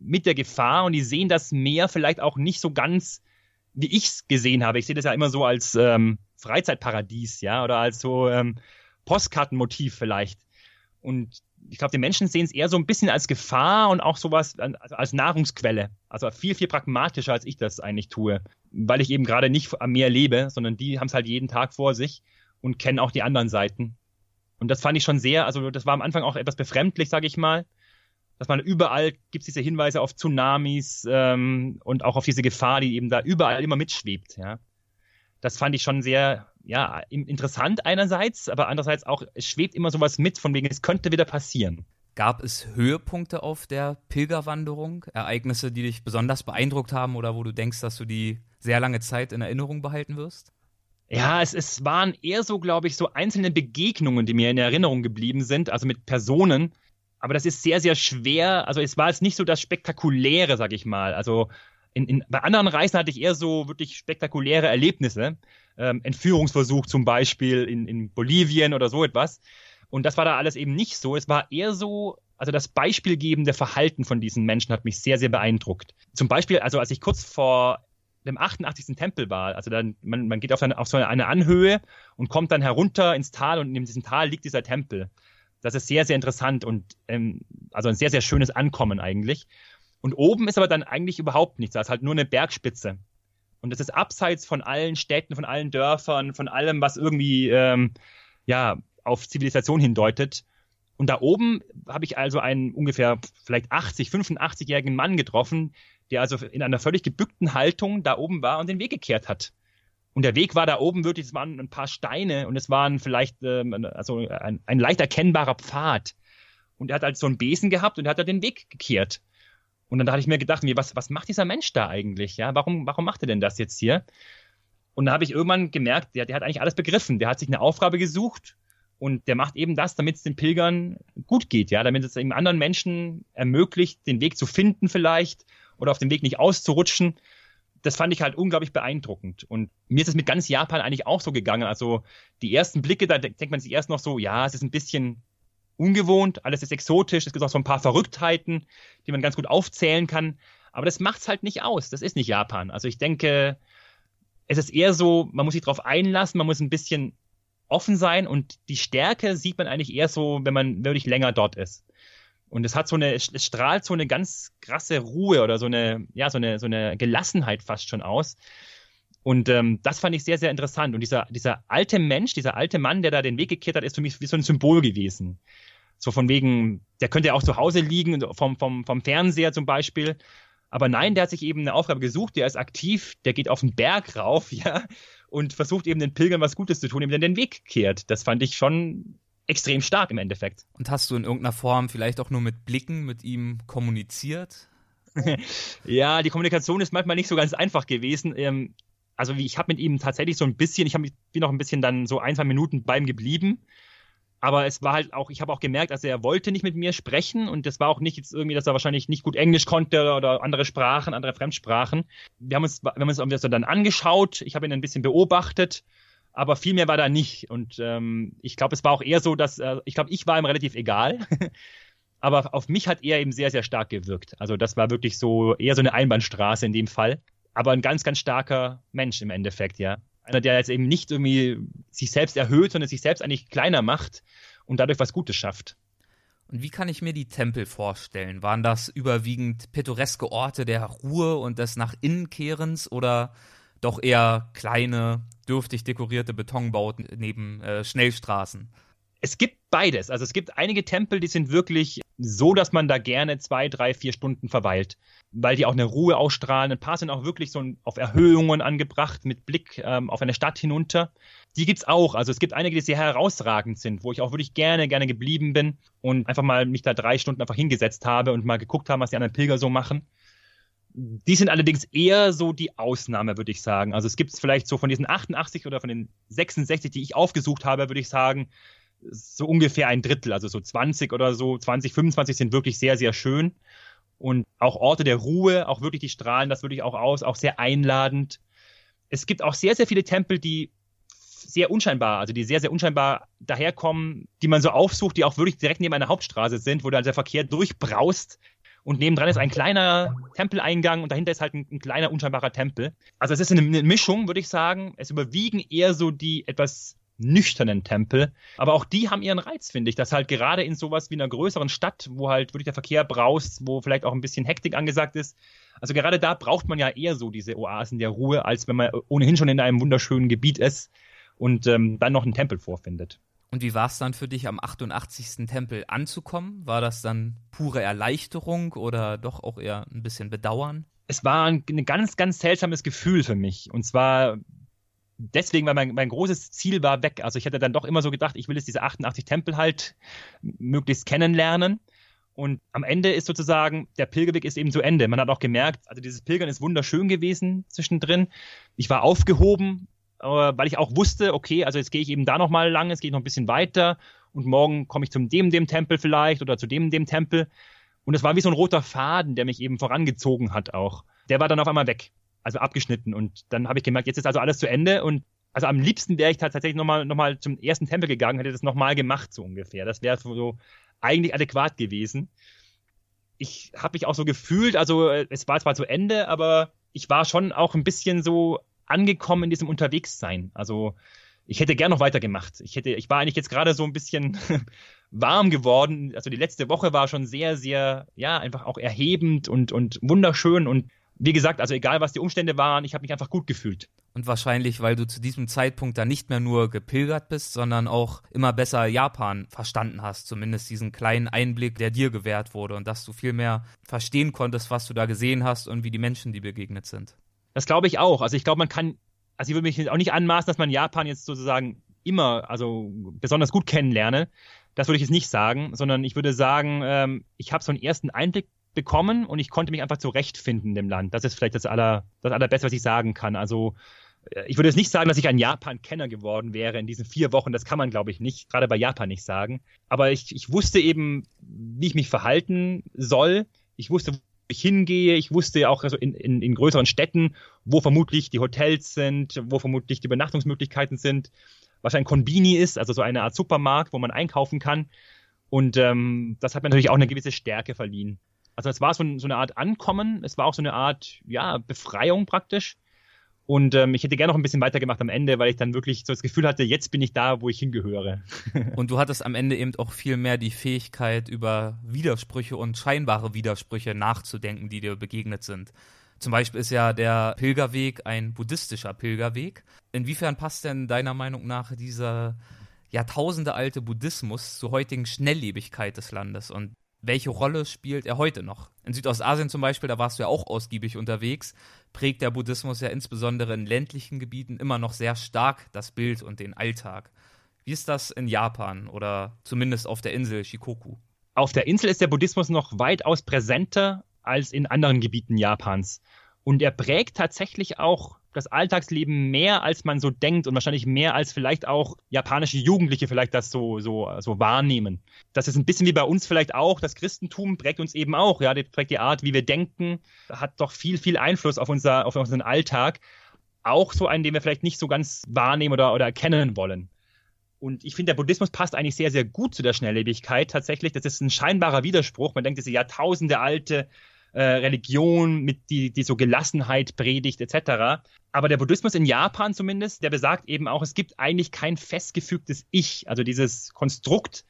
mit der Gefahr und die sehen das Meer vielleicht auch nicht so ganz, wie ich es gesehen habe. Ich sehe das ja immer so als ähm, Freizeitparadies, ja, oder als so ähm, Postkartenmotiv vielleicht. Und ich glaube, die Menschen sehen es eher so ein bisschen als Gefahr und auch sowas also als Nahrungsquelle. Also viel, viel pragmatischer, als ich das eigentlich tue. Weil ich eben gerade nicht am Meer lebe, sondern die haben es halt jeden Tag vor sich und kennen auch die anderen Seiten. Und das fand ich schon sehr, also das war am Anfang auch etwas befremdlich, sage ich mal. Dass man überall gibt es diese Hinweise auf Tsunamis ähm, und auch auf diese Gefahr, die eben da überall immer mitschwebt, ja. Das fand ich schon sehr ja, interessant einerseits, aber andererseits auch, es schwebt immer sowas mit, von wegen, es könnte wieder passieren. Gab es Höhepunkte auf der Pilgerwanderung? Ereignisse, die dich besonders beeindruckt haben oder wo du denkst, dass du die sehr lange Zeit in Erinnerung behalten wirst? Ja, es, es waren eher so, glaube ich, so einzelne Begegnungen, die mir in Erinnerung geblieben sind, also mit Personen. Aber das ist sehr, sehr schwer. Also es war jetzt nicht so das Spektakuläre, sag ich mal. Also in, in, bei anderen Reisen hatte ich eher so wirklich spektakuläre Erlebnisse ähm, Entführungsversuch zum Beispiel in, in Bolivien oder so etwas. Und das war da alles eben nicht so. Es war eher so, also das beispielgebende Verhalten von diesen Menschen hat mich sehr, sehr beeindruckt. Zum Beispiel, also als ich kurz vor dem 88. Tempel war, also dann, man, man geht auf, eine, auf so eine Anhöhe und kommt dann herunter ins Tal und in diesem Tal liegt dieser Tempel. Das ist sehr, sehr interessant und ähm, also ein sehr, sehr schönes Ankommen eigentlich. Und oben ist aber dann eigentlich überhaupt nichts, da ist halt nur eine Bergspitze. Und das ist abseits von allen Städten, von allen Dörfern, von allem, was irgendwie ähm, ja auf Zivilisation hindeutet. Und da oben habe ich also einen ungefähr vielleicht 80, 85-jährigen Mann getroffen, der also in einer völlig gebückten Haltung da oben war und den Weg gekehrt hat. Und der Weg war da oben wirklich, es waren ein paar Steine und es waren vielleicht ähm, also ein, ein leicht erkennbarer Pfad. Und er hat halt so einen Besen gehabt und er hat da den Weg gekehrt. Und dann hatte ich mir gedacht, was, was macht dieser Mensch da eigentlich? Ja, warum, warum macht er denn das jetzt hier? Und dann habe ich irgendwann gemerkt, der, der hat eigentlich alles begriffen. Der hat sich eine Aufgabe gesucht und der macht eben das, damit es den Pilgern gut geht, ja, damit es eben anderen Menschen ermöglicht, den Weg zu finden vielleicht oder auf dem Weg nicht auszurutschen. Das fand ich halt unglaublich beeindruckend. Und mir ist es mit ganz Japan eigentlich auch so gegangen. Also die ersten Blicke, da denkt man sich erst noch so, ja, es ist ein bisschen ungewohnt, alles ist exotisch, es gibt auch so ein paar Verrücktheiten, die man ganz gut aufzählen kann. Aber das macht es halt nicht aus. Das ist nicht Japan. Also ich denke, es ist eher so, man muss sich darauf einlassen, man muss ein bisschen offen sein und die Stärke sieht man eigentlich eher so, wenn man wirklich länger dort ist. Und es hat so eine, es strahlt so eine ganz krasse Ruhe oder so eine, ja, so eine, so eine Gelassenheit fast schon aus. Und ähm, das fand ich sehr, sehr interessant. Und dieser, dieser alte Mensch, dieser alte Mann, der da den Weg gekehrt hat, ist für mich wie so ein Symbol gewesen. So von wegen, der könnte ja auch zu Hause liegen, vom, vom, vom Fernseher zum Beispiel. Aber nein, der hat sich eben eine Aufgabe gesucht, der ist aktiv, der geht auf den Berg rauf, <laughs> ja, und versucht eben den Pilgern was Gutes zu tun, eben den Weg kehrt. Das fand ich schon extrem stark im Endeffekt. Und hast du in irgendeiner Form vielleicht auch nur mit Blicken mit ihm kommuniziert? <laughs> ja, die Kommunikation ist manchmal nicht so ganz einfach gewesen. Ähm, also ich habe mit ihm tatsächlich so ein bisschen, ich hab, bin noch ein bisschen dann so ein, zwei Minuten bei ihm geblieben aber es war halt auch, ich habe auch gemerkt, also er wollte nicht mit mir sprechen und das war auch nicht jetzt irgendwie, dass er wahrscheinlich nicht gut Englisch konnte oder andere Sprachen, andere Fremdsprachen. Wir haben uns, wir haben uns irgendwie so dann angeschaut, ich habe ihn ein bisschen beobachtet, aber viel mehr war da nicht. Und ähm, ich glaube, es war auch eher so, dass, äh, ich glaube, ich war ihm relativ egal. <laughs> aber auf mich hat er eben sehr, sehr stark gewirkt. Also das war wirklich so eher so eine Einbahnstraße in dem Fall. Aber ein ganz, ganz starker Mensch im Endeffekt, ja Einer, der jetzt eben nicht irgendwie sich selbst erhöht, sondern sich selbst eigentlich kleiner macht und dadurch was Gutes schafft. Und wie kann ich mir die Tempel vorstellen? Waren das überwiegend pittoreske Orte der Ruhe und des nach innen Kehrens oder doch eher kleine, dürftig dekorierte Betonbauten neben äh, Schnellstraßen? Es gibt beides. Also es gibt einige Tempel, die sind wirklich so, dass man da gerne zwei, drei, vier Stunden verweilt, weil die auch eine Ruhe ausstrahlen. Ein paar sind auch wirklich so auf Erhöhungen angebracht mit Blick ähm, auf eine Stadt hinunter. Die gibt's auch. Also es gibt einige, die sehr herausragend sind, wo ich auch wirklich gerne, gerne geblieben bin und einfach mal mich da drei Stunden einfach hingesetzt habe und mal geguckt habe, was die anderen Pilger so machen. Die sind allerdings eher so die Ausnahme, würde ich sagen. Also es gibt vielleicht so von diesen 88 oder von den 66, die ich aufgesucht habe, würde ich sagen, so ungefähr ein Drittel, also so 20 oder so, 20, 25 sind wirklich sehr, sehr schön. Und auch Orte der Ruhe, auch wirklich die strahlen das wirklich auch aus, auch sehr einladend. Es gibt auch sehr, sehr viele Tempel, die sehr unscheinbar, also die sehr, sehr unscheinbar daherkommen, die man so aufsucht, die auch wirklich direkt neben einer Hauptstraße sind, wo dann der Verkehr durchbraust. Und nebendran ist ein kleiner Tempeleingang und dahinter ist halt ein, ein kleiner unscheinbarer Tempel. Also es ist eine, eine Mischung, würde ich sagen. Es überwiegen eher so die etwas nüchternen Tempel. Aber auch die haben ihren Reiz, finde ich, dass halt gerade in sowas wie einer größeren Stadt, wo halt wirklich der Verkehr braust, wo vielleicht auch ein bisschen Hektik angesagt ist, also gerade da braucht man ja eher so diese Oasen der Ruhe, als wenn man ohnehin schon in einem wunderschönen Gebiet ist und ähm, dann noch einen Tempel vorfindet. Und wie war es dann für dich, am 88. Tempel anzukommen? War das dann pure Erleichterung oder doch auch eher ein bisschen Bedauern? Es war ein, ein ganz, ganz seltsames Gefühl für mich. Und zwar deswegen, weil mein, mein großes Ziel war weg. Also ich hätte dann doch immer so gedacht, ich will jetzt diese 88 Tempel halt möglichst kennenlernen. Und am Ende ist sozusagen, der Pilgerweg ist eben zu Ende. Man hat auch gemerkt, also dieses Pilgern ist wunderschön gewesen zwischendrin. Ich war aufgehoben, weil ich auch wusste, okay, also jetzt gehe ich eben da nochmal lang, jetzt gehe ich noch ein bisschen weiter und morgen komme ich zum dem, dem Tempel vielleicht oder zu dem, dem Tempel. Und es war wie so ein roter Faden, der mich eben vorangezogen hat auch. Der war dann auf einmal weg also abgeschnitten. Und dann habe ich gemerkt, jetzt ist also alles zu Ende und also am liebsten wäre ich tatsächlich nochmal noch mal zum ersten Tempel gegangen, hätte das nochmal gemacht, so ungefähr. Das wäre so eigentlich adäquat gewesen. Ich habe mich auch so gefühlt, also es war zwar zu Ende, aber ich war schon auch ein bisschen so angekommen in diesem Unterwegssein. Also ich hätte gern noch weitergemacht. Ich hätte, ich war eigentlich jetzt gerade so ein bisschen <laughs> warm geworden. Also die letzte Woche war schon sehr, sehr, ja, einfach auch erhebend und, und wunderschön und wie gesagt, also egal was die Umstände waren, ich habe mich einfach gut gefühlt. Und wahrscheinlich, weil du zu diesem Zeitpunkt dann nicht mehr nur gepilgert bist, sondern auch immer besser Japan verstanden hast, zumindest diesen kleinen Einblick, der dir gewährt wurde und dass du viel mehr verstehen konntest, was du da gesehen hast und wie die Menschen, die begegnet sind. Das glaube ich auch. Also ich glaube, man kann, also ich würde mich auch nicht anmaßen, dass man Japan jetzt sozusagen immer, also besonders gut kennenlerne. Das würde ich jetzt nicht sagen, sondern ich würde sagen, ähm, ich habe so einen ersten Einblick bekommen und ich konnte mich einfach zurechtfinden in dem Land. Das ist vielleicht das, aller, das Allerbeste, was ich sagen kann. Also äh, ich würde jetzt nicht sagen, dass ich ein Japan-Kenner geworden wäre in diesen vier Wochen. Das kann man, glaube ich, nicht, gerade bei Japan nicht sagen. Aber ich, ich wusste eben, wie ich mich verhalten soll. Ich wusste, ich hingehe. Ich wusste auch also in, in, in größeren Städten, wo vermutlich die Hotels sind, wo vermutlich die Übernachtungsmöglichkeiten sind, was ein Konbini ist, also so eine Art Supermarkt, wo man einkaufen kann. Und ähm, das hat mir natürlich auch eine gewisse Stärke verliehen. Also es war so, so, eine Art Ankommen, es war auch so eine Art, ja, Befreiung praktisch. Und ähm, ich hätte gerne noch ein bisschen weitergemacht am Ende, weil ich dann wirklich so das Gefühl hatte, jetzt bin ich da, wo ich hingehöre. <laughs> und du hattest am Ende eben auch viel mehr die Fähigkeit, über Widersprüche und scheinbare Widersprüche nachzudenken, die dir begegnet sind. Zum Beispiel ist ja der Pilgerweg ein buddhistischer Pilgerweg. Inwiefern passt denn deiner Meinung nach dieser jahrtausendealte Buddhismus zur heutigen Schnelllebigkeit des Landes? Und welche Rolle spielt er heute noch? In Südostasien zum Beispiel, da warst du ja auch ausgiebig unterwegs, prägt der Buddhismus ja insbesondere in ländlichen Gebieten immer noch sehr stark das Bild und den Alltag. Wie ist das in Japan oder zumindest auf der Insel Shikoku? Auf der Insel ist der Buddhismus noch weitaus präsenter als in anderen Gebieten Japans. Und er prägt tatsächlich auch das Alltagsleben mehr, als man so denkt und wahrscheinlich mehr, als vielleicht auch japanische Jugendliche vielleicht das so, so, so wahrnehmen. Das ist ein bisschen wie bei uns vielleicht auch. Das Christentum prägt uns eben auch. Ja, das prägt die Art, wie wir denken, hat doch viel, viel Einfluss auf, unser, auf unseren Alltag. Auch so einen, den wir vielleicht nicht so ganz wahrnehmen oder, oder erkennen wollen. Und ich finde, der Buddhismus passt eigentlich sehr, sehr gut zu der Schnelllebigkeit tatsächlich. Das ist ein scheinbarer Widerspruch. Man denkt, diese Jahrtausende alte äh, Religion, mit die, die so Gelassenheit predigt etc. Aber der Buddhismus in Japan zumindest, der besagt eben auch, es gibt eigentlich kein festgefügtes Ich, also dieses Konstrukt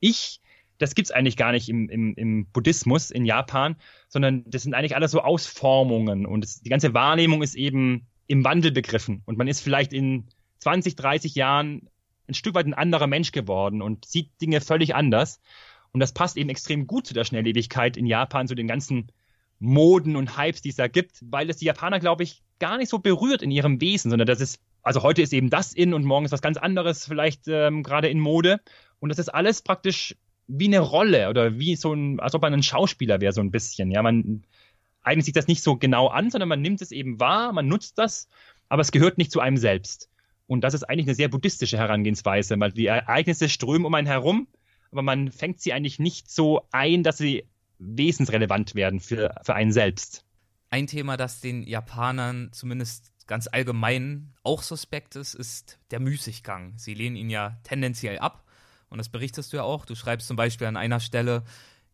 Ich, das gibt's eigentlich gar nicht im, im, im Buddhismus in Japan, sondern das sind eigentlich alles so Ausformungen und es, die ganze Wahrnehmung ist eben im Wandel begriffen und man ist vielleicht in 20, 30 Jahren ein Stück weit ein anderer Mensch geworden und sieht Dinge völlig anders. Und das passt eben extrem gut zu der Schnelllebigkeit in Japan, zu den ganzen Moden und Hypes, die es da gibt, weil es die Japaner, glaube ich, gar nicht so berührt in ihrem Wesen, sondern das ist, also heute ist eben das in und morgen ist was ganz anderes, vielleicht ähm, gerade in Mode. Und das ist alles praktisch wie eine Rolle oder wie so ein, als ob man ein Schauspieler wäre, so ein bisschen. Ja, man eignet sich das nicht so genau an, sondern man nimmt es eben wahr, man nutzt das, aber es gehört nicht zu einem selbst. Und das ist eigentlich eine sehr buddhistische Herangehensweise, weil die Ereignisse strömen um einen herum aber man fängt sie eigentlich nicht so ein, dass sie wesensrelevant werden für, für einen selbst. Ein Thema, das den Japanern zumindest ganz allgemein auch suspekt ist, ist der Müßiggang. Sie lehnen ihn ja tendenziell ab und das berichtest du ja auch. Du schreibst zum Beispiel an einer Stelle,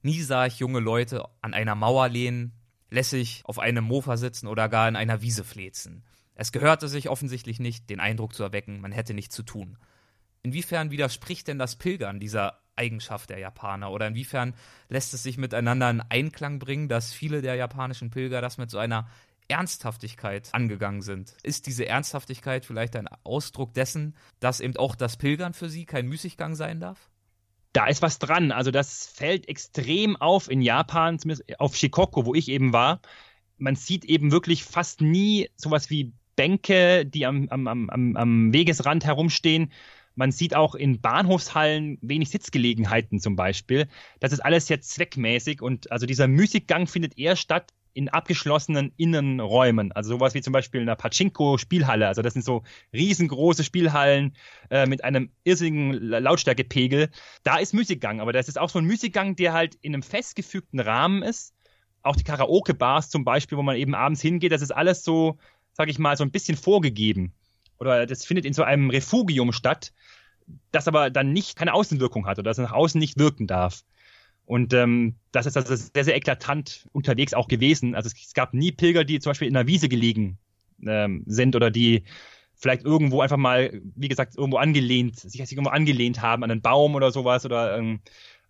nie sah ich junge Leute an einer Mauer lehnen, lässig auf einem Mofa sitzen oder gar in einer Wiese flezen. Es gehörte sich offensichtlich nicht, den Eindruck zu erwecken, man hätte nichts zu tun. Inwiefern widerspricht denn das Pilgern dieser Eigenschaft der Japaner? Oder inwiefern lässt es sich miteinander in Einklang bringen, dass viele der japanischen Pilger das mit so einer Ernsthaftigkeit angegangen sind? Ist diese Ernsthaftigkeit vielleicht ein Ausdruck dessen, dass eben auch das Pilgern für sie kein Müßiggang sein darf? Da ist was dran. Also das fällt extrem auf in Japan, zumindest auf Shikoku, wo ich eben war. Man sieht eben wirklich fast nie sowas wie Bänke, die am, am, am, am Wegesrand herumstehen, man sieht auch in Bahnhofshallen wenig Sitzgelegenheiten zum Beispiel. Das ist alles sehr zweckmäßig und also dieser Musikgang findet eher statt in abgeschlossenen Innenräumen. Also sowas wie zum Beispiel in einer Pachinko-Spielhalle. Also das sind so riesengroße Spielhallen äh, mit einem irrsinnigen Lautstärkepegel. Da ist Musikgang, aber das ist auch so ein Musikgang, der halt in einem festgefügten Rahmen ist. Auch die Karaoke-Bars zum Beispiel, wo man eben abends hingeht, das ist alles so, sag ich mal, so ein bisschen vorgegeben oder das findet in so einem Refugium statt, das aber dann nicht keine Außenwirkung hat oder das nach außen nicht wirken darf. Und ähm, das ist also sehr, sehr eklatant unterwegs auch gewesen. Also es, es gab nie Pilger, die zum Beispiel in einer Wiese gelegen ähm, sind oder die vielleicht irgendwo einfach mal, wie gesagt, irgendwo angelehnt, sich, sich irgendwo angelehnt haben an einen Baum oder sowas oder ähm,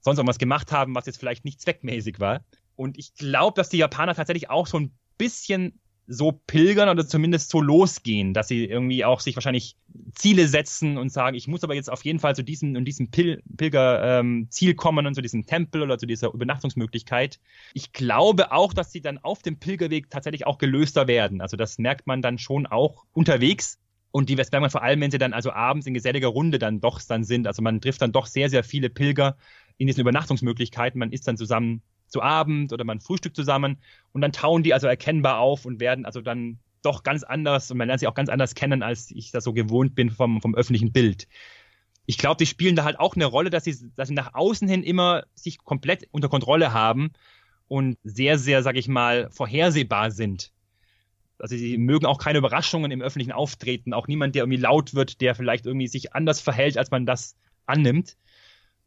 sonst irgendwas gemacht haben, was jetzt vielleicht nicht zweckmäßig war. Und ich glaube, dass die Japaner tatsächlich auch so ein bisschen so pilgern oder zumindest so losgehen, dass sie irgendwie auch sich wahrscheinlich Ziele setzen und sagen, ich muss aber jetzt auf jeden Fall zu diesem und diesem Pil Pilgerziel ähm, kommen und zu diesem Tempel oder zu dieser Übernachtungsmöglichkeit. Ich glaube auch, dass sie dann auf dem Pilgerweg tatsächlich auch gelöster werden. Also das merkt man dann schon auch unterwegs. Und die merkt man vor allem, wenn sie dann also abends in geselliger Runde dann doch dann sind. Also man trifft dann doch sehr, sehr viele Pilger in diesen Übernachtungsmöglichkeiten. Man ist dann zusammen zu Abend oder man frühstückt zusammen und dann tauen die also erkennbar auf und werden also dann doch ganz anders und man lernt sie auch ganz anders kennen, als ich das so gewohnt bin vom, vom öffentlichen Bild. Ich glaube, die spielen da halt auch eine Rolle, dass sie, dass sie nach außen hin immer sich komplett unter Kontrolle haben und sehr, sehr, sag ich mal, vorhersehbar sind. Also sie mögen auch keine Überraschungen im öffentlichen Auftreten, auch niemand, der irgendwie laut wird, der vielleicht irgendwie sich anders verhält, als man das annimmt.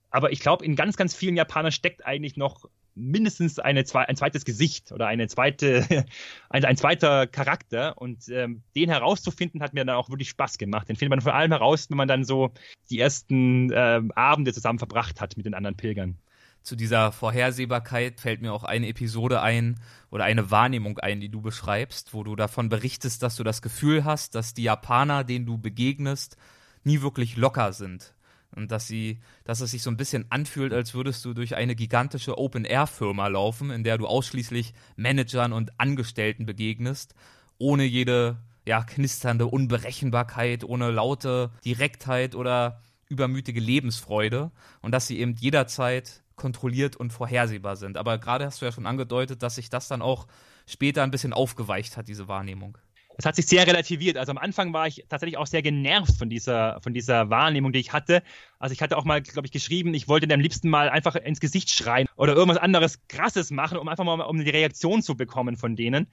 Aber ich glaube, in ganz, ganz vielen Japanern steckt eigentlich noch mindestens eine, ein zweites Gesicht oder eine zweite, <laughs> ein, ein zweiter Charakter. Und ähm, den herauszufinden, hat mir dann auch wirklich Spaß gemacht. Den findet man vor allem heraus, wenn man dann so die ersten äh, Abende zusammen verbracht hat mit den anderen Pilgern. Zu dieser Vorhersehbarkeit fällt mir auch eine Episode ein oder eine Wahrnehmung ein, die du beschreibst, wo du davon berichtest, dass du das Gefühl hast, dass die Japaner, denen du begegnest, nie wirklich locker sind und dass sie, dass es sich so ein bisschen anfühlt, als würdest du durch eine gigantische Open-Air-Firma laufen, in der du ausschließlich Managern und Angestellten begegnest, ohne jede ja, knisternde Unberechenbarkeit, ohne laute Direktheit oder übermütige Lebensfreude und dass sie eben jederzeit kontrolliert und vorhersehbar sind. Aber gerade hast du ja schon angedeutet, dass sich das dann auch später ein bisschen aufgeweicht hat, diese Wahrnehmung es hat sich sehr relativiert. Also am Anfang war ich tatsächlich auch sehr genervt von dieser, von dieser Wahrnehmung, die ich hatte. Also ich hatte auch mal, glaube ich, geschrieben, ich wollte dem liebsten mal einfach ins Gesicht schreien oder irgendwas anderes Krasses machen, um einfach mal um die Reaktion zu bekommen von denen,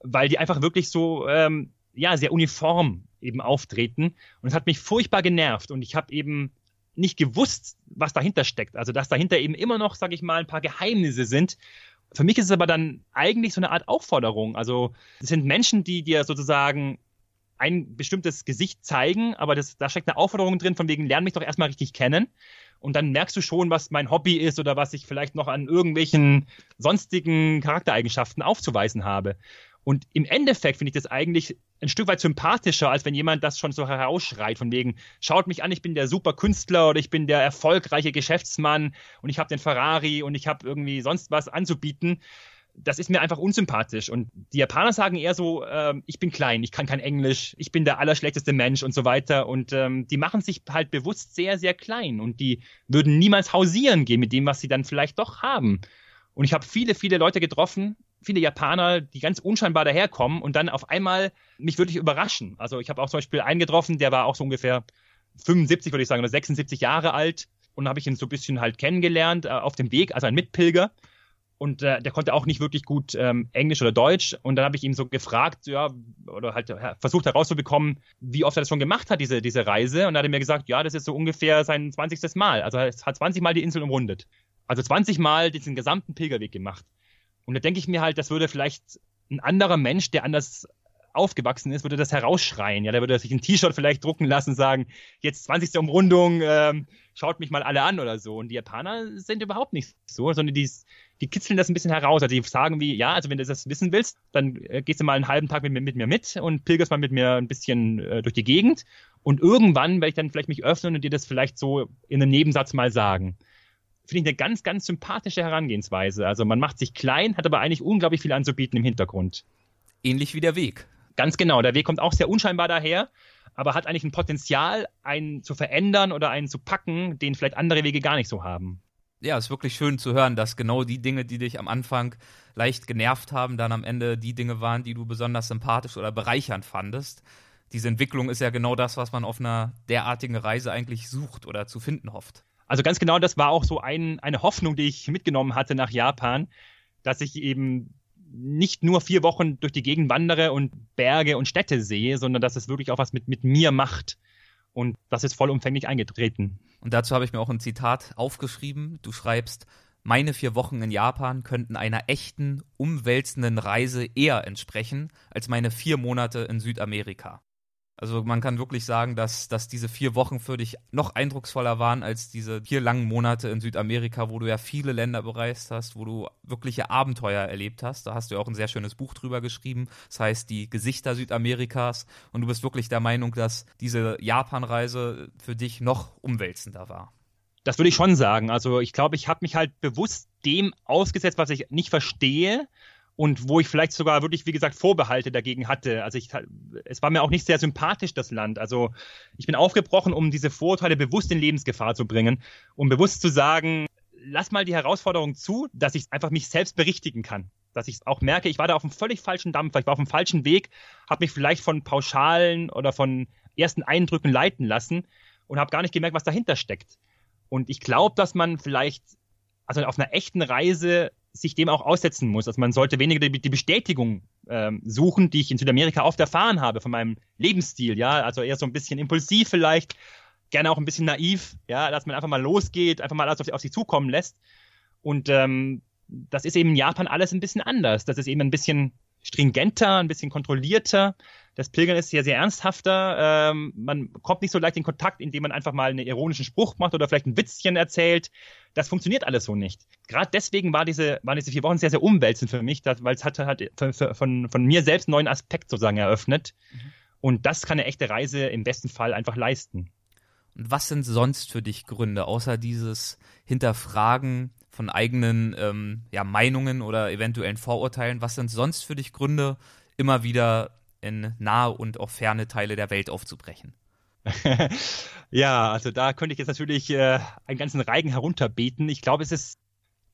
weil die einfach wirklich so, ähm, ja, sehr uniform eben auftreten. Und es hat mich furchtbar genervt und ich habe eben nicht gewusst, was dahinter steckt. Also dass dahinter eben immer noch, sage ich mal, ein paar Geheimnisse sind für mich ist es aber dann eigentlich so eine Art Aufforderung. Also es sind Menschen, die dir sozusagen ein bestimmtes Gesicht zeigen, aber das, da steckt eine Aufforderung drin, von wegen, lern mich doch erstmal richtig kennen. Und dann merkst du schon, was mein Hobby ist oder was ich vielleicht noch an irgendwelchen sonstigen Charaktereigenschaften aufzuweisen habe. Und im Endeffekt finde ich das eigentlich ein Stück weit sympathischer, als wenn jemand das schon so herausschreit, von wegen, schaut mich an, ich bin der super Künstler oder ich bin der erfolgreiche Geschäftsmann und ich habe den Ferrari und ich habe irgendwie sonst was anzubieten das ist mir einfach unsympathisch. Und die Japaner sagen eher so, äh, ich bin klein, ich kann kein Englisch, ich bin der allerschlechteste Mensch und so weiter. Und ähm, die machen sich halt bewusst sehr, sehr klein und die würden niemals hausieren gehen mit dem, was sie dann vielleicht doch haben. Und ich habe viele, viele Leute getroffen, viele Japaner, die ganz unscheinbar daherkommen und dann auf einmal mich wirklich überraschen. Also ich habe auch zum Beispiel einen getroffen, der war auch so ungefähr 75, würde ich sagen, oder 76 Jahre alt. Und habe ich ihn so ein bisschen halt kennengelernt äh, auf dem Weg, also ein Mitpilger und äh, der konnte auch nicht wirklich gut ähm, Englisch oder Deutsch. Und dann habe ich ihm so gefragt, ja, oder halt versucht herauszubekommen, wie oft er das schon gemacht hat, diese, diese Reise. Und dann hat er mir gesagt, ja, das ist so ungefähr sein 20. Mal. Also er hat 20 Mal die Insel umrundet. Also 20 Mal diesen gesamten Pilgerweg gemacht. Und da denke ich mir halt, das würde vielleicht ein anderer Mensch, der anders aufgewachsen ist, würde das herausschreien. Ja, der würde sich ein T-Shirt vielleicht drucken lassen, sagen, jetzt 20. Umrundung, ähm, schaut mich mal alle an oder so. Und die Japaner sind überhaupt nicht so, sondern die, die kitzeln das ein bisschen heraus. Also die sagen wie, ja, also wenn du das wissen willst, dann äh, gehst du mal einen halben Tag mit, mit mir mit und pilgerst mal mit mir ein bisschen äh, durch die Gegend. Und irgendwann werde ich dann vielleicht mich öffnen und dir das vielleicht so in einem Nebensatz mal sagen. Finde ich eine ganz, ganz sympathische Herangehensweise. Also man macht sich klein, hat aber eigentlich unglaublich viel anzubieten im Hintergrund. Ähnlich wie der Weg. Ganz genau. Der Weg kommt auch sehr unscheinbar daher aber hat eigentlich ein Potenzial, einen zu verändern oder einen zu packen, den vielleicht andere Wege gar nicht so haben. Ja, ist wirklich schön zu hören, dass genau die Dinge, die dich am Anfang leicht genervt haben, dann am Ende die Dinge waren, die du besonders sympathisch oder bereichernd fandest. Diese Entwicklung ist ja genau das, was man auf einer derartigen Reise eigentlich sucht oder zu finden hofft. Also ganz genau, das war auch so ein, eine Hoffnung, die ich mitgenommen hatte nach Japan, dass ich eben nicht nur vier Wochen durch die Gegend wandere und Berge und Städte sehe, sondern dass es wirklich auch was mit, mit mir macht. Und das ist vollumfänglich eingetreten. Und dazu habe ich mir auch ein Zitat aufgeschrieben. Du schreibst, meine vier Wochen in Japan könnten einer echten, umwälzenden Reise eher entsprechen als meine vier Monate in Südamerika. Also man kann wirklich sagen, dass, dass diese vier Wochen für dich noch eindrucksvoller waren als diese vier langen Monate in Südamerika, wo du ja viele Länder bereist hast, wo du wirkliche Abenteuer erlebt hast. Da hast du ja auch ein sehr schönes Buch drüber geschrieben. Das heißt, die Gesichter Südamerikas. Und du bist wirklich der Meinung, dass diese Japanreise für dich noch umwälzender war. Das würde ich schon sagen. Also ich glaube, ich habe mich halt bewusst dem ausgesetzt, was ich nicht verstehe und wo ich vielleicht sogar wirklich, wie gesagt, Vorbehalte dagegen hatte. Also ich, es war mir auch nicht sehr sympathisch, das Land. Also ich bin aufgebrochen, um diese Vorurteile bewusst in Lebensgefahr zu bringen, um bewusst zu sagen, lass mal die Herausforderung zu, dass ich einfach mich selbst berichtigen kann. Dass ich auch merke, ich war da auf einem völlig falschen Dampfer, ich war auf dem falschen Weg, habe mich vielleicht von Pauschalen oder von ersten Eindrücken leiten lassen und habe gar nicht gemerkt, was dahinter steckt. Und ich glaube, dass man vielleicht, also auf einer echten Reise sich dem auch aussetzen muss. Also man sollte weniger die, Bestätigung ähm, suchen, die ich in Südamerika oft erfahren habe von meinem Lebensstil, ja, also eher so ein bisschen impulsiv vielleicht, gerne auch ein bisschen naiv, ja, dass man einfach mal losgeht, einfach mal alles auf, auf sich zukommen lässt. Und ähm, das ist eben in Japan alles ein bisschen anders. Das ist eben ein bisschen stringenter, ein bisschen kontrollierter. Das Pilgern ist sehr, sehr ernsthafter. Ähm, man kommt nicht so leicht in Kontakt, indem man einfach mal einen ironischen Spruch macht oder vielleicht ein Witzchen erzählt. Das funktioniert alles so nicht. Gerade deswegen war diese, waren diese vier Wochen sehr, sehr umwälzend für mich, weil es hat, hat von, von mir selbst einen neuen Aspekt sozusagen eröffnet. Mhm. Und das kann eine echte Reise im besten Fall einfach leisten. Und was sind sonst für dich Gründe, außer dieses Hinterfragen von eigenen ähm, ja, Meinungen oder eventuellen Vorurteilen? Was sind sonst für dich Gründe, immer wieder in nahe und auch ferne Teile der Welt aufzubrechen? <laughs> ja, also da könnte ich jetzt natürlich äh, einen ganzen Reigen herunterbeten. Ich glaube, es ist